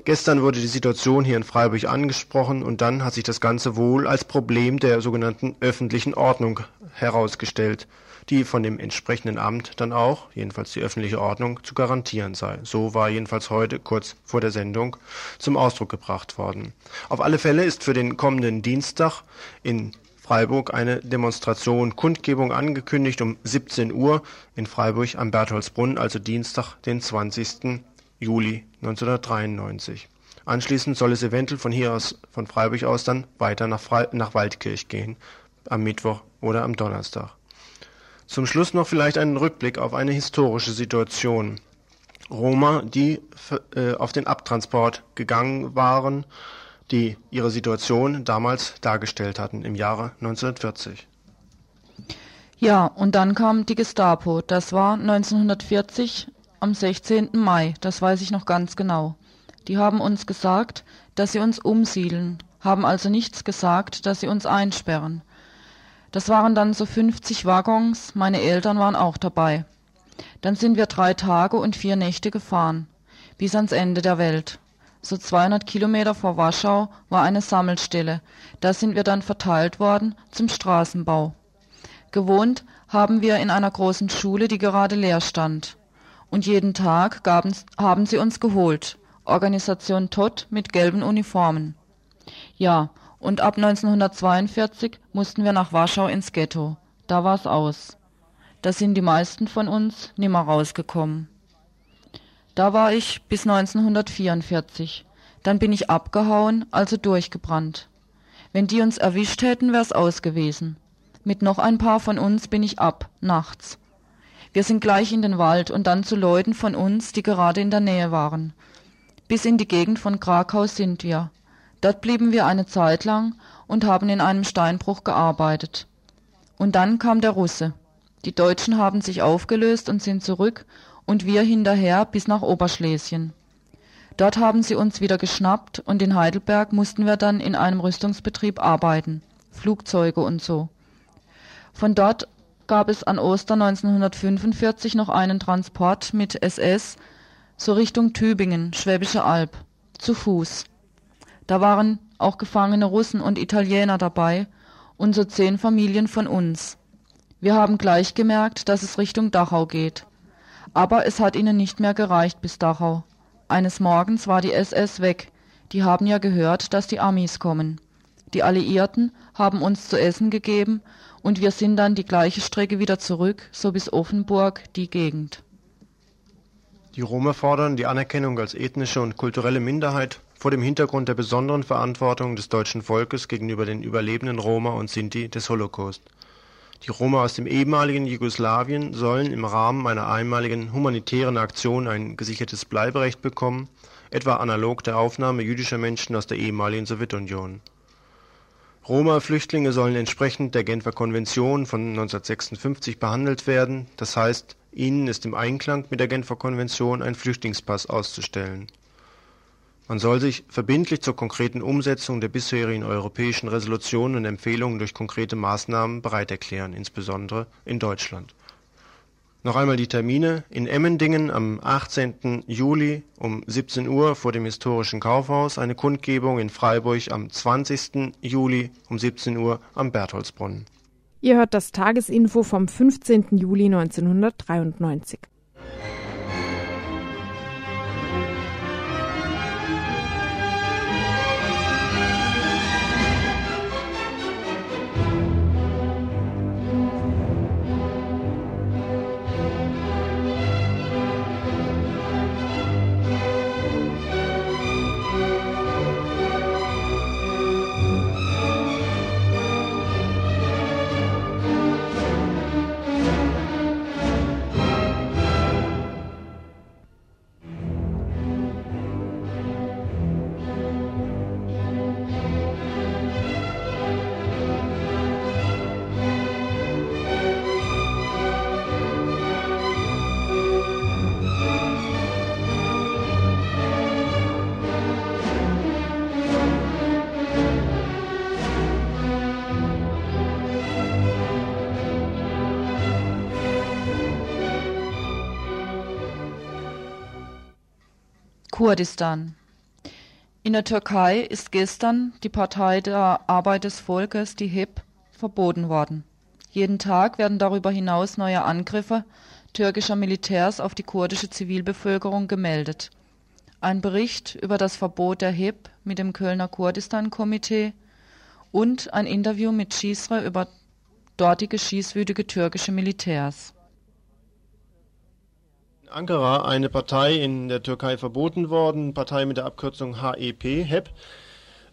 Gestern wurde die Situation hier in Freiburg angesprochen und dann hat sich das Ganze wohl als Problem der sogenannten öffentlichen Ordnung herausgestellt die von dem entsprechenden Amt dann auch, jedenfalls die öffentliche Ordnung, zu garantieren sei. So war jedenfalls heute kurz vor der Sendung zum Ausdruck gebracht worden. Auf alle Fälle ist für den kommenden Dienstag in Freiburg eine Demonstration, Kundgebung angekündigt um 17 Uhr in Freiburg am Bertholdsbrunn, also Dienstag, den 20. Juli 1993. Anschließend soll es eventuell von hier aus, von Freiburg aus dann weiter nach, Fre nach Waldkirch gehen, am Mittwoch oder am Donnerstag. Zum Schluss noch vielleicht einen Rückblick auf eine historische Situation. Roma, die äh, auf den Abtransport gegangen waren, die ihre Situation damals dargestellt hatten im Jahre 1940. Ja, und dann kam die Gestapo. Das war 1940 am 16. Mai, das weiß ich noch ganz genau. Die haben uns gesagt, dass sie uns umsiedeln, haben also nichts gesagt, dass sie uns einsperren. Das waren dann so 50 Waggons, meine Eltern waren auch dabei. Dann sind wir drei Tage und vier Nächte gefahren, bis ans Ende der Welt. So 200 Kilometer vor Warschau war eine Sammelstelle. Da sind wir dann verteilt worden zum Straßenbau. Gewohnt haben wir in einer großen Schule, die gerade leer stand. Und jeden Tag gaben, haben sie uns geholt, Organisation TOT mit gelben Uniformen. Ja, und ab 1942 mussten wir nach Warschau ins Ghetto. Da war's aus. Da sind die meisten von uns nimmer rausgekommen. Da war ich bis 1944. Dann bin ich abgehauen, also durchgebrannt. Wenn die uns erwischt hätten, wär's aus gewesen. Mit noch ein paar von uns bin ich ab, nachts. Wir sind gleich in den Wald und dann zu Leuten von uns, die gerade in der Nähe waren. Bis in die Gegend von Krakau sind wir. Dort blieben wir eine Zeit lang und haben in einem Steinbruch gearbeitet. Und dann kam der Russe. Die Deutschen haben sich aufgelöst und sind zurück und wir hinterher bis nach Oberschlesien. Dort haben sie uns wieder geschnappt und in Heidelberg mussten wir dann in einem Rüstungsbetrieb arbeiten. Flugzeuge und so. Von dort gab es an Ostern 1945 noch einen Transport mit SS so Richtung Tübingen, Schwäbische Alb, zu Fuß. Da waren auch gefangene Russen und Italiener dabei und so zehn Familien von uns. Wir haben gleich gemerkt, dass es Richtung Dachau geht. Aber es hat ihnen nicht mehr gereicht bis Dachau. Eines Morgens war die SS weg. Die haben ja gehört, dass die Amis kommen. Die Alliierten haben uns zu essen gegeben und wir sind dann die gleiche Strecke wieder zurück, so bis Offenburg, die Gegend. Die Roma fordern die Anerkennung als ethnische und kulturelle Minderheit vor dem Hintergrund der besonderen Verantwortung des deutschen Volkes gegenüber den Überlebenden Roma und Sinti des Holocaust. Die Roma aus dem ehemaligen Jugoslawien sollen im Rahmen einer einmaligen humanitären Aktion ein gesichertes Bleiberecht bekommen, etwa analog der Aufnahme jüdischer Menschen aus der ehemaligen Sowjetunion. Roma-Flüchtlinge sollen entsprechend der Genfer Konvention von 1956 behandelt werden, das heißt, ihnen ist im Einklang mit der Genfer Konvention ein Flüchtlingspass auszustellen man soll sich verbindlich zur konkreten Umsetzung der bisherigen europäischen Resolutionen und Empfehlungen durch konkrete Maßnahmen bereit erklären, insbesondere in Deutschland. Noch einmal die Termine. In Emmendingen am 18. Juli um 17 Uhr vor dem historischen Kaufhaus, eine Kundgebung in Freiburg am 20. Juli um 17 Uhr am Bertholdsbrunnen. Ihr hört das Tagesinfo vom 15. Juli 1993. Kurdistan In der Türkei ist gestern die Partei der Arbeit des Volkes, die HIP, verboten worden. Jeden Tag werden darüber hinaus neue Angriffe türkischer Militärs auf die kurdische Zivilbevölkerung gemeldet. Ein Bericht über das Verbot der HIP mit dem Kölner Kurdistan-Komitee und ein Interview mit Schisre über dortige schießwütige türkische Militärs. Ankara eine Partei in der Türkei verboten worden, Partei mit der Abkürzung HEP, HEP.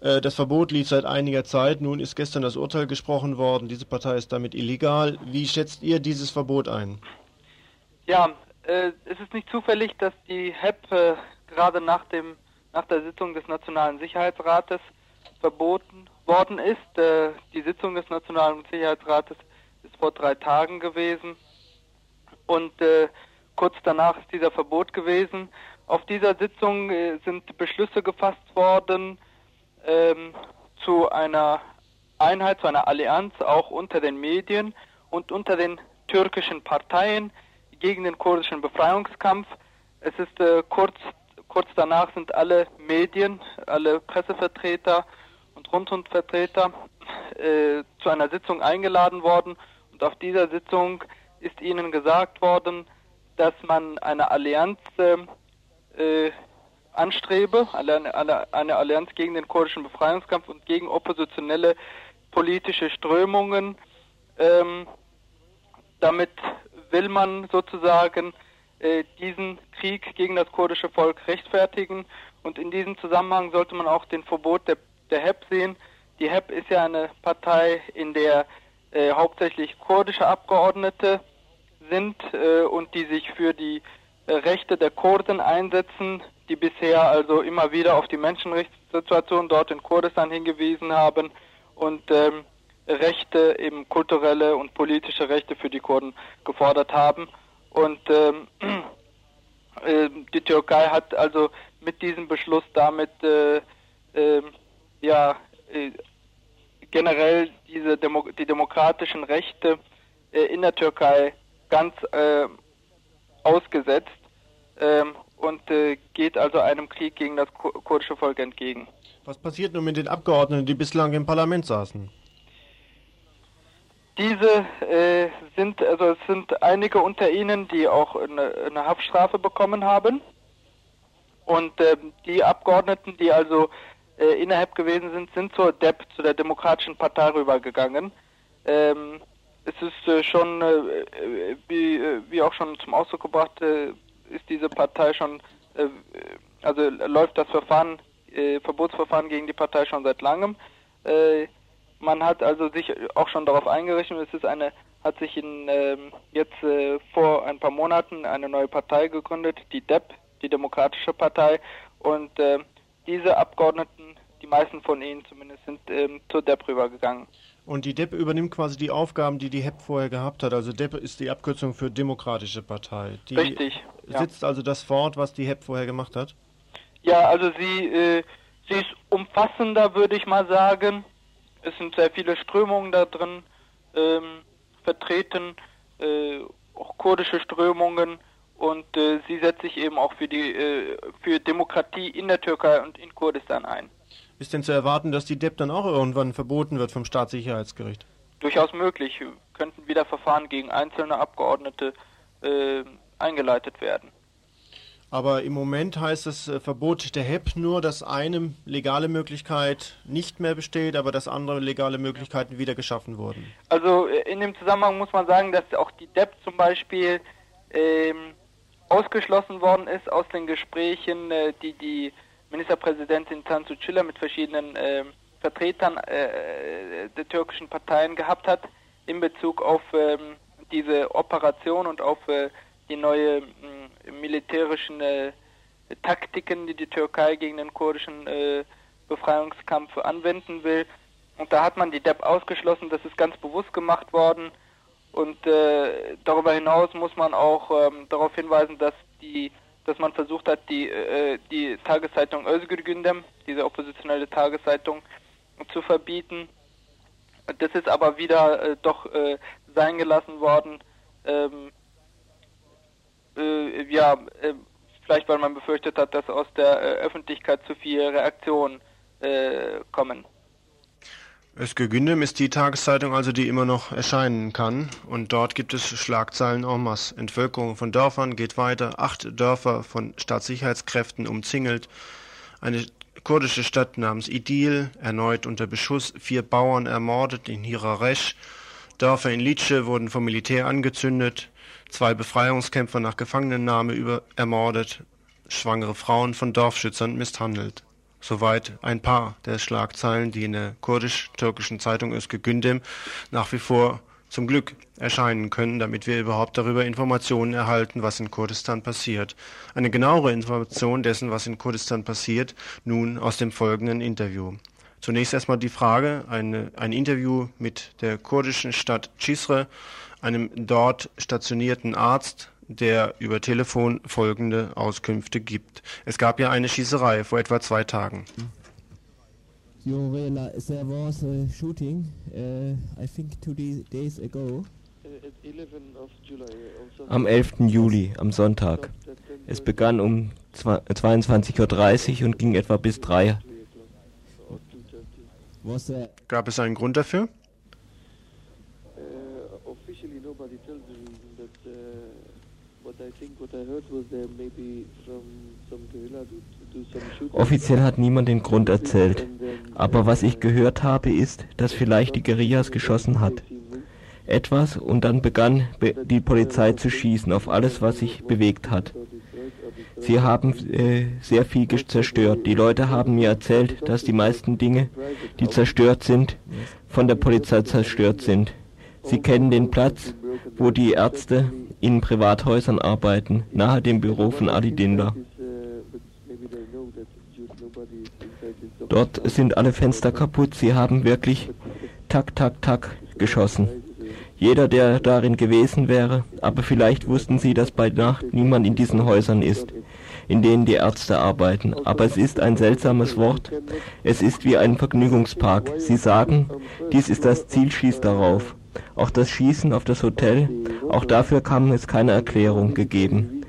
Äh, das Verbot lief seit einiger Zeit. Nun ist gestern das Urteil gesprochen worden. Diese Partei ist damit illegal. Wie schätzt ihr dieses Verbot ein? Ja, äh, es ist nicht zufällig, dass die HEP äh, gerade nach, dem, nach der Sitzung des Nationalen Sicherheitsrates verboten worden ist. Die Sitzung des Nationalen Sicherheitsrates ist vor drei Tagen gewesen. Und Kurz danach ist dieser Verbot gewesen. Auf dieser Sitzung äh, sind Beschlüsse gefasst worden ähm, zu einer Einheit, zu einer Allianz, auch unter den Medien und unter den türkischen Parteien gegen den kurdischen Befreiungskampf. Es ist äh, kurz, kurz danach sind alle Medien, alle Pressevertreter und Rundfunkvertreter äh, zu einer Sitzung eingeladen worden und auf dieser Sitzung ist ihnen gesagt worden, dass man eine Allianz äh, anstrebe, eine, eine, eine Allianz gegen den kurdischen Befreiungskampf und gegen oppositionelle politische Strömungen. Ähm, damit will man sozusagen äh, diesen Krieg gegen das kurdische Volk rechtfertigen. Und in diesem Zusammenhang sollte man auch den Verbot der, der HEP sehen. Die HEP ist ja eine Partei, in der äh, hauptsächlich kurdische Abgeordnete sind äh, und die sich für die äh, Rechte der Kurden einsetzen, die bisher also immer wieder auf die Menschenrechtssituation dort in Kurdistan hingewiesen haben und ähm, Rechte, eben kulturelle und politische Rechte für die Kurden gefordert haben. Und ähm, äh, die Türkei hat also mit diesem Beschluss damit äh, äh, ja äh, generell diese Demo die demokratischen Rechte äh, in der Türkei ganz äh, ausgesetzt ähm, und geht also einem Krieg gegen das kurdische Volk entgegen. Was passiert nun mit den Abgeordneten, die bislang im Parlament saßen? Diese äh, sind, also es sind einige unter ihnen, die auch eine, eine Haftstrafe bekommen haben. Und äh, die Abgeordneten, die also äh, innerhalb gewesen sind, sind zur DEP, zu der Demokratischen Partei rübergegangen. Ähm, es ist äh, schon, äh, wie, äh, wie auch schon zum Ausdruck gebracht, ist diese Partei schon, also läuft das Verfahren, Verbotsverfahren gegen die Partei schon seit langem. Man hat also sich auch schon darauf eingerichtet. Es ist eine, hat sich in, ähm, jetzt vor ein paar Monaten eine neue Partei gegründet, die DEP, die Demokratische Partei. Und diese Abgeordneten, die meisten von ihnen zumindest, sind ähm, zur DEP rübergegangen. Und die DEP übernimmt quasi die Aufgaben, die die HEP vorher gehabt hat. Also DEP ist die Abkürzung für Demokratische Partei. Die Richtig. Ja. also das fort, was die HEP vorher gemacht hat? Ja, also sie, äh, sie ist umfassender, würde ich mal sagen. Es sind sehr viele Strömungen da drin ähm, vertreten, äh, auch kurdische Strömungen und äh, sie setzt sich eben auch für die äh, für Demokratie in der Türkei und in Kurdistan ein. Ist denn zu erwarten, dass die DEP dann auch irgendwann verboten wird vom Staatssicherheitsgericht? Durchaus möglich. Könnten wieder Verfahren gegen einzelne Abgeordnete äh, eingeleitet werden. Aber im Moment heißt das äh, Verbot der HEP nur, dass eine legale Möglichkeit nicht mehr besteht, aber dass andere legale Möglichkeiten wieder geschaffen wurden. Also äh, in dem Zusammenhang muss man sagen, dass auch die DEP zum Beispiel ähm, ausgeschlossen worden ist aus den Gesprächen, äh, die die Ministerpräsidentin Tansu Çiller mit verschiedenen äh, Vertretern äh, der türkischen Parteien gehabt hat in Bezug auf ähm, diese Operation und auf äh, die neue militärischen äh, Taktiken, die die Türkei gegen den kurdischen äh, Befreiungskampf anwenden will. Und da hat man die DEP ausgeschlossen, das ist ganz bewusst gemacht worden. Und äh, darüber hinaus muss man auch ähm, darauf hinweisen, dass die, dass man versucht hat, die äh, die Tageszeitung Özgür Gündem, diese oppositionelle Tageszeitung, zu verbieten. Das ist aber wieder äh, doch äh, sein gelassen worden. Ähm, äh, ja, äh, vielleicht weil man befürchtet hat, dass aus der äh, Öffentlichkeit zu viele Reaktionen äh, kommen. Özgür Gündem ist die Tageszeitung also, die immer noch erscheinen kann. Und dort gibt es Schlagzeilen en masse. Entvölkerung von Dörfern geht weiter. Acht Dörfer von Staatssicherheitskräften umzingelt. Eine kurdische Stadt namens Idil erneut unter Beschuss. Vier Bauern ermordet in Hiraresh. Dörfer in Lice wurden vom Militär angezündet zwei Befreiungskämpfer nach Gefangennahme über ermordet, schwangere Frauen von Dorfschützern misshandelt. Soweit ein paar der Schlagzeilen, die in der kurdisch-türkischen Zeitung Özgür Gündem nach wie vor zum Glück erscheinen können, damit wir überhaupt darüber Informationen erhalten, was in Kurdistan passiert. Eine genauere Information dessen, was in Kurdistan passiert, nun aus dem folgenden Interview. Zunächst erstmal die Frage, eine, ein Interview mit der kurdischen Stadt Cizre, einem dort stationierten Arzt, der über Telefon folgende Auskünfte gibt. Es gab ja eine Schießerei vor etwa zwei Tagen. There was a shooting, uh, I think two days ago. Am 11. Juli, am Sonntag. Es begann um 22.30 Uhr und ging etwa bis 3. Gab es einen Grund dafür? Offiziell hat niemand den Grund erzählt, aber was ich gehört habe ist, dass vielleicht die Guerillas geschossen hat. Etwas und dann begann die Polizei zu schießen auf alles, was sich bewegt hat. Sie haben äh, sehr viel zerstört. Die Leute haben mir erzählt, dass die meisten Dinge, die zerstört sind, von der Polizei zerstört sind. Sie kennen den Platz, wo die Ärzte in Privathäusern arbeiten, nahe dem Büro von Adi Dinda. Dort sind alle Fenster kaputt. Sie haben wirklich tak, tak, tak geschossen. Jeder, der darin gewesen wäre, aber vielleicht wussten sie, dass bei Nacht niemand in diesen Häusern ist, in denen die Ärzte arbeiten. Aber es ist ein seltsames Wort. Es ist wie ein Vergnügungspark. Sie sagen, dies ist das Ziel, schießt darauf. Auch das Schießen auf das Hotel, auch dafür kam es keine Erklärung gegeben.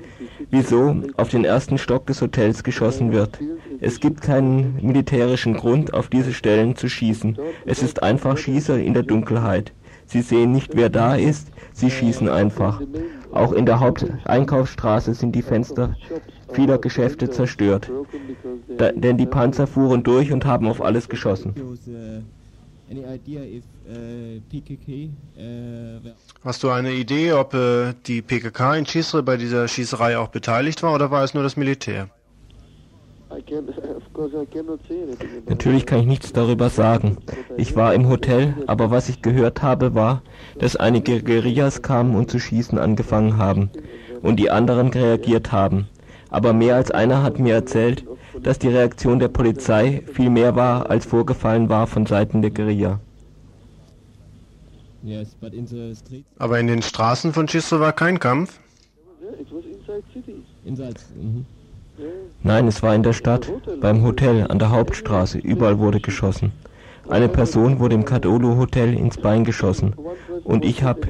Wieso auf den ersten Stock des Hotels geschossen wird. Es gibt keinen militärischen Grund, auf diese Stellen zu schießen. Es ist einfach Schießer in der Dunkelheit. Sie sehen nicht, wer da ist, sie schießen einfach. Auch in der Haupteinkaufsstraße sind die Fenster vieler Geschäfte zerstört, da, denn die Panzer fuhren durch und haben auf alles geschossen. Hast du eine Idee, ob äh, die PKK in Chisre bei dieser Schießerei auch beteiligt war oder war es nur das Militär? Natürlich kann ich nichts darüber sagen. Ich war im Hotel, aber was ich gehört habe, war, dass einige Guerillas kamen und zu schießen angefangen haben und die anderen reagiert haben. Aber mehr als einer hat mir erzählt, dass die Reaktion der Polizei viel mehr war, als vorgefallen war von Seiten der Guerilla. Aber in den Straßen von Chisre war kein Kampf? Mhm. Nein, es war in der Stadt, beim Hotel, an der Hauptstraße, überall wurde geschossen. Eine Person wurde im Kadolo Hotel ins Bein geschossen und ich habe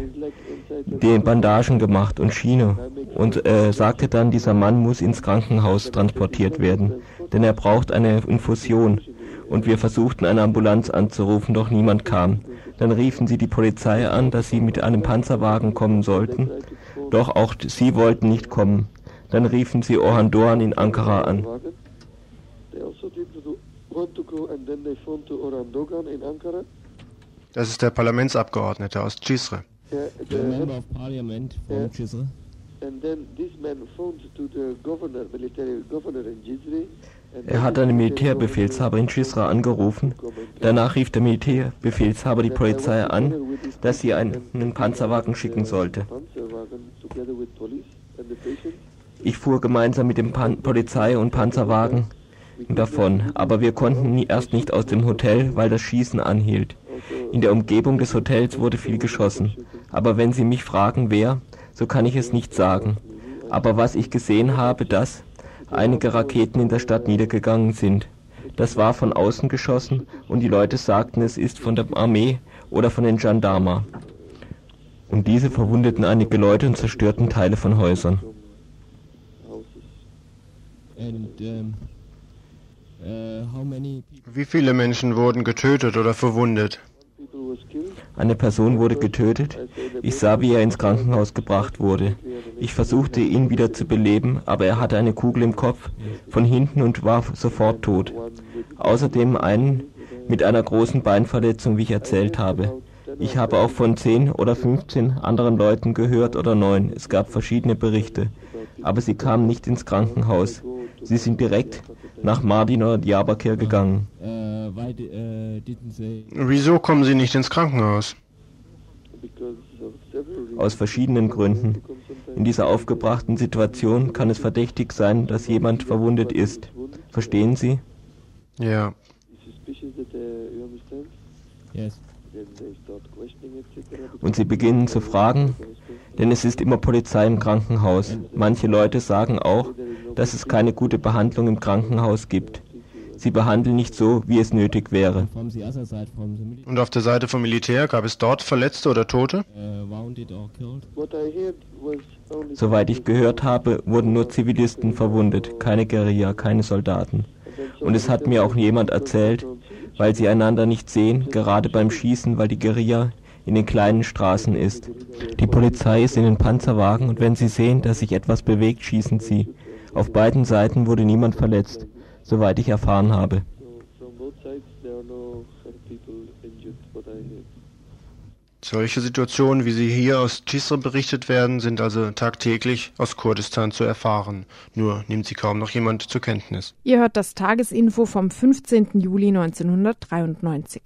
den Bandagen gemacht und Schiene und äh, sagte dann, dieser Mann muss ins Krankenhaus transportiert werden, denn er braucht eine Infusion. Und wir versuchten eine Ambulanz anzurufen, doch niemand kam. Dann riefen sie die Polizei an, dass sie mit einem Panzerwagen kommen sollten, doch auch sie wollten nicht kommen. Dann riefen sie Orhan Doğan in Ankara an. Das ist der Parlamentsabgeordnete aus Cizre. The member of parliament from Cizre. Er hat einen Militärbefehlshaber in Chisra angerufen. Danach rief der Militärbefehlshaber die Polizei an, dass sie einen Panzerwagen schicken sollte. Ich fuhr gemeinsam mit dem Pan Polizei und Panzerwagen davon, aber wir konnten erst nicht aus dem Hotel, weil das Schießen anhielt. In der Umgebung des Hotels wurde viel geschossen. Aber wenn Sie mich fragen, wer, so kann ich es nicht sagen. Aber was ich gesehen habe, dass einige Raketen in der Stadt niedergegangen sind. Das war von außen geschossen und die Leute sagten, es ist von der Armee oder von den Gendarma. Und diese verwundeten einige Leute und zerstörten Teile von Häusern. Wie viele Menschen wurden getötet oder verwundet? Eine Person wurde getötet. Ich sah, wie er ins Krankenhaus gebracht wurde. Ich versuchte ihn wieder zu beleben, aber er hatte eine Kugel im Kopf von hinten und war sofort tot. Außerdem einen mit einer großen Beinverletzung, wie ich erzählt habe. Ich habe auch von zehn oder 15 anderen Leuten gehört oder neun. Es gab verschiedene Berichte. Aber sie kamen nicht ins Krankenhaus. Sie sind direkt nach Mardin oder Diyarbakir gegangen. Wieso kommen Sie nicht ins Krankenhaus? Aus verschiedenen Gründen. In dieser aufgebrachten Situation kann es verdächtig sein, dass jemand verwundet ist. Verstehen Sie? Ja. Und sie beginnen zu fragen, denn es ist immer Polizei im Krankenhaus. Manche Leute sagen auch, dass es keine gute Behandlung im Krankenhaus gibt. Sie behandeln nicht so, wie es nötig wäre. Und auf der Seite vom Militär gab es dort Verletzte oder Tote? Soweit ich gehört habe, wurden nur Zivilisten verwundet, keine Guerilla, keine Soldaten. Und es hat mir auch jemand erzählt, weil sie einander nicht sehen, gerade beim Schießen, weil die Guerilla in den kleinen Straßen ist. Die Polizei ist in den Panzerwagen und wenn sie sehen, dass sich etwas bewegt, schießen sie. Auf beiden Seiten wurde niemand verletzt, soweit ich erfahren habe. Solche Situationen, wie sie hier aus Cizre berichtet werden, sind also tagtäglich aus Kurdistan zu erfahren. Nur nimmt sie kaum noch jemand zur Kenntnis. Ihr hört das Tagesinfo vom 15. Juli 1993.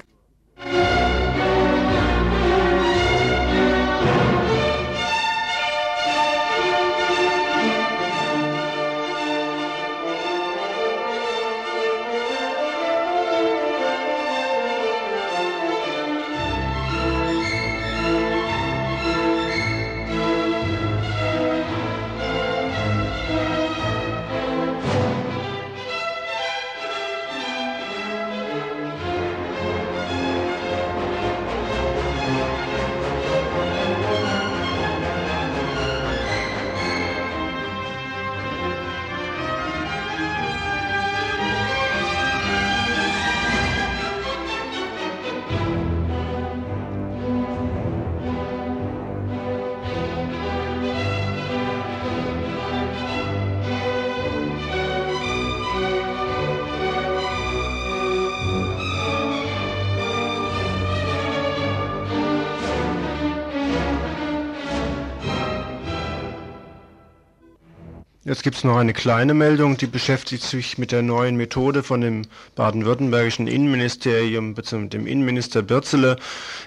Gibt es noch eine kleine Meldung, die beschäftigt sich mit der neuen Methode von dem baden-württembergischen Innenministerium bzw. dem Innenminister Birzele,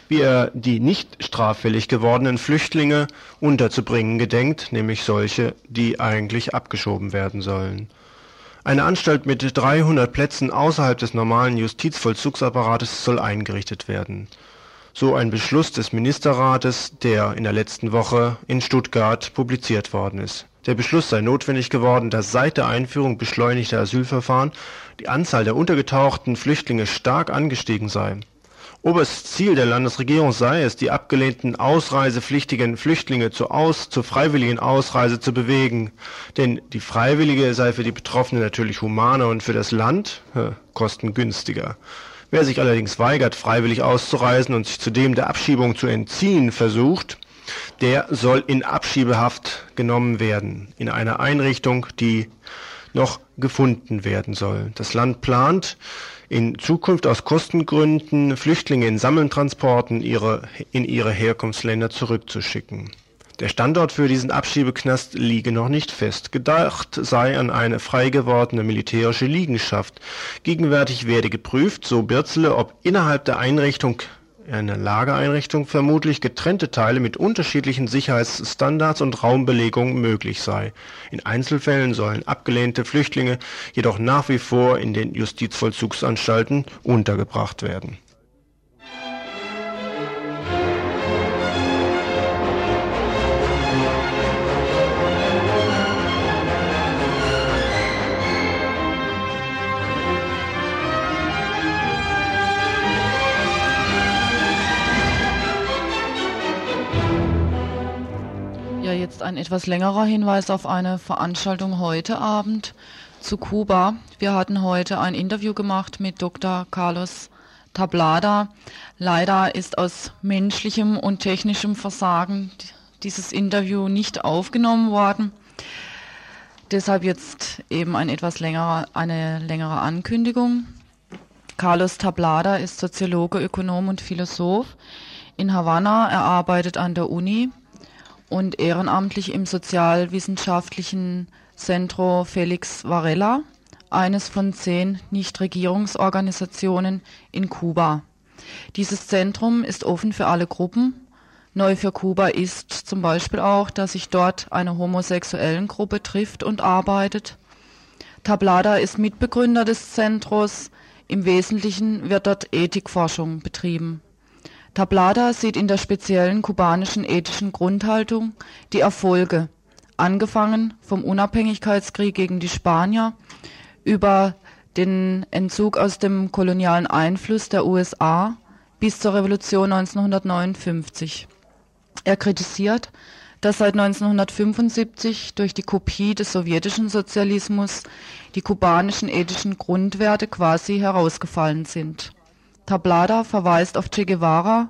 wie er die nicht straffällig gewordenen Flüchtlinge unterzubringen gedenkt, nämlich solche, die eigentlich abgeschoben werden sollen. Eine Anstalt mit 300 Plätzen außerhalb des normalen Justizvollzugsapparates soll eingerichtet werden. So ein Beschluss des Ministerrates, der in der letzten Woche in Stuttgart publiziert worden ist. Der Beschluss sei notwendig geworden, da seit der Einführung beschleunigter Asylverfahren die Anzahl der untergetauchten Flüchtlinge stark angestiegen sei. Oberstes Ziel der Landesregierung sei es, die abgelehnten ausreisepflichtigen Flüchtlinge zur, Aus, zur freiwilligen Ausreise zu bewegen. Denn die freiwillige sei für die Betroffenen natürlich humaner und für das Land äh, kostengünstiger. Wer sich allerdings weigert, freiwillig auszureisen und sich zudem der Abschiebung zu entziehen versucht, der soll in Abschiebehaft genommen werden, in einer Einrichtung, die noch gefunden werden soll. Das Land plant, in Zukunft aus Kostengründen Flüchtlinge in Sammeltransporten ihre, in ihre Herkunftsländer zurückzuschicken. Der Standort für diesen Abschiebeknast liege noch nicht fest. Gedacht sei an eine frei gewordene militärische Liegenschaft. Gegenwärtig werde geprüft, so Birzele, ob innerhalb der Einrichtung einer Lagereinrichtung vermutlich getrennte Teile mit unterschiedlichen Sicherheitsstandards und Raumbelegung möglich sei. In Einzelfällen sollen abgelehnte Flüchtlinge jedoch nach wie vor in den Justizvollzugsanstalten untergebracht werden jetzt ein etwas längerer Hinweis auf eine Veranstaltung heute Abend zu Kuba. Wir hatten heute ein Interview gemacht mit Dr. Carlos Tablada. Leider ist aus menschlichem und technischem Versagen dieses Interview nicht aufgenommen worden. Deshalb jetzt eben ein etwas längerer, eine längere Ankündigung. Carlos Tablada ist Soziologe, Ökonom und Philosoph in Havanna. Er arbeitet an der Uni und ehrenamtlich im sozialwissenschaftlichen Centro Felix Varela, eines von zehn Nichtregierungsorganisationen in Kuba. Dieses Zentrum ist offen für alle Gruppen. Neu für Kuba ist zum Beispiel auch, dass sich dort eine homosexuellen Gruppe trifft und arbeitet. Tablada ist Mitbegründer des Zentros. Im Wesentlichen wird dort Ethikforschung betrieben. Tablada sieht in der speziellen kubanischen ethischen Grundhaltung die Erfolge, angefangen vom Unabhängigkeitskrieg gegen die Spanier über den Entzug aus dem kolonialen Einfluss der USA bis zur Revolution 1959. Er kritisiert, dass seit 1975 durch die Kopie des sowjetischen Sozialismus die kubanischen ethischen Grundwerte quasi herausgefallen sind Tablada verweist auf Che Guevara,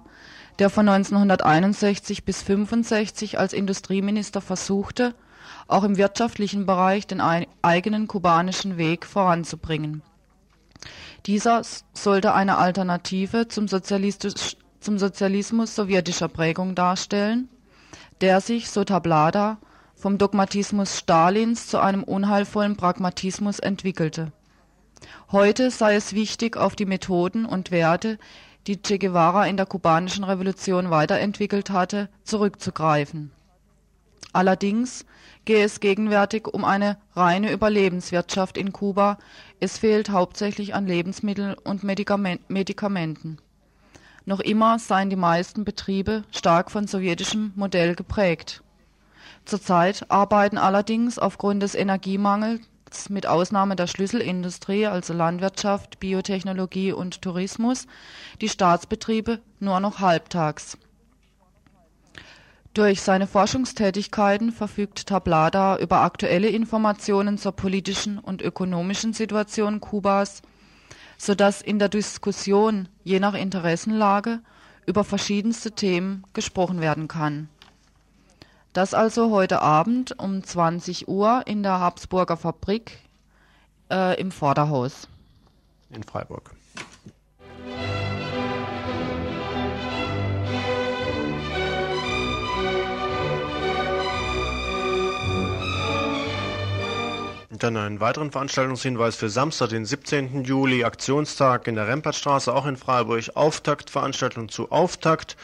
der von 1961 bis 1965 als Industrieminister versuchte, auch im wirtschaftlichen Bereich den eigenen kubanischen Weg voranzubringen. Dieser sollte eine Alternative zum, zum Sozialismus sowjetischer Prägung darstellen, der sich, so Tablada, vom Dogmatismus Stalins zu einem unheilvollen Pragmatismus entwickelte. Heute sei es wichtig, auf die Methoden und Werte, die Che Guevara in der kubanischen Revolution weiterentwickelt hatte, zurückzugreifen. Allerdings gehe es gegenwärtig um eine reine Überlebenswirtschaft in Kuba, es fehlt hauptsächlich an Lebensmitteln und Medikamenten. Noch immer seien die meisten Betriebe stark von sowjetischem Modell geprägt. Zurzeit arbeiten allerdings aufgrund des Energiemangels mit Ausnahme der Schlüsselindustrie, also Landwirtschaft, Biotechnologie und Tourismus, die Staatsbetriebe nur noch halbtags. Durch seine Forschungstätigkeiten verfügt Tablada über aktuelle Informationen zur politischen und ökonomischen Situation Kubas, so dass in der Diskussion je nach Interessenlage über verschiedenste Themen gesprochen werden kann. Das also heute Abend um 20 Uhr in der Habsburger Fabrik äh, im Vorderhaus. In Freiburg. Dann einen weiteren Veranstaltungshinweis für Samstag, den 17. Juli, Aktionstag in der Rempertstraße, auch in Freiburg. Auftaktveranstaltung zu Auftakt.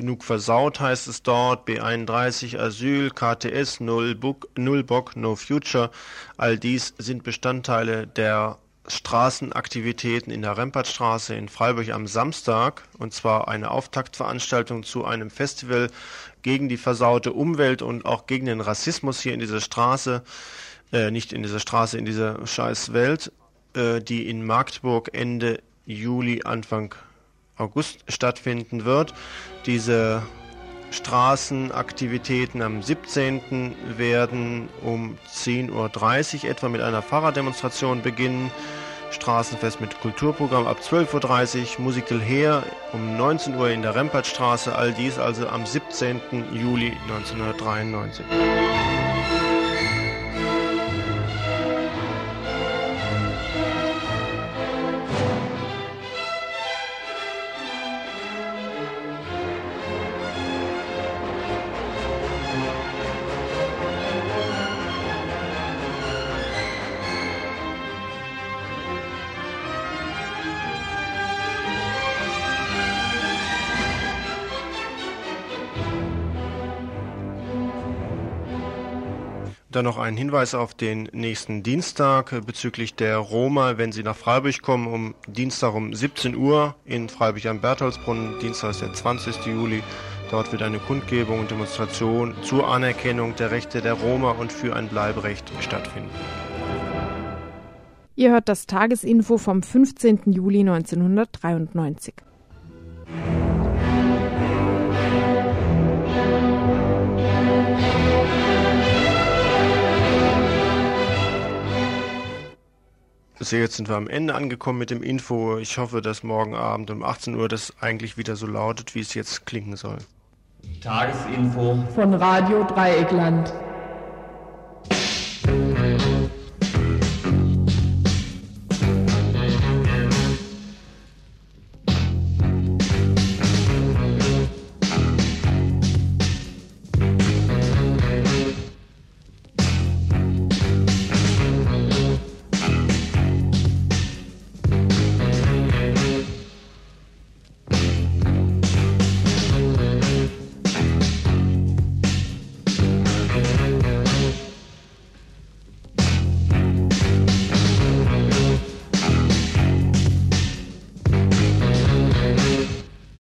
Genug versaut heißt es dort. B31 Asyl, KTS, Null, Book, Null Bock, No Future. All dies sind Bestandteile der Straßenaktivitäten in der Rempertstraße in Freiburg am Samstag. Und zwar eine Auftaktveranstaltung zu einem Festival gegen die versaute Umwelt und auch gegen den Rassismus hier in dieser Straße äh, nicht in dieser Straße, in dieser scheiß Welt, äh, die in Magdeburg Ende Juli, Anfang August stattfinden wird. Diese Straßenaktivitäten am 17. werden um 10.30 Uhr etwa mit einer Fahrraddemonstration beginnen. Straßenfest mit Kulturprogramm ab 12.30 Uhr, Musical Her um 19 Uhr in der Rempertstraße, all dies also am 17. Juli 1993. Dann noch ein Hinweis auf den nächsten Dienstag bezüglich der Roma, wenn Sie nach Freiburg kommen, um Dienstag um 17 Uhr in Freiburg am Bertholdsbrunnen. Dienstag ist der 20. Juli. Dort wird eine Kundgebung und Demonstration zur Anerkennung der Rechte der Roma und für ein Bleiberecht stattfinden. Ihr hört das Tagesinfo vom 15. Juli 1993. So, jetzt sind wir am Ende angekommen mit dem Info. Ich hoffe, dass morgen Abend um 18 Uhr das eigentlich wieder so lautet, wie es jetzt klingen soll. Tagesinfo von Radio Dreieckland.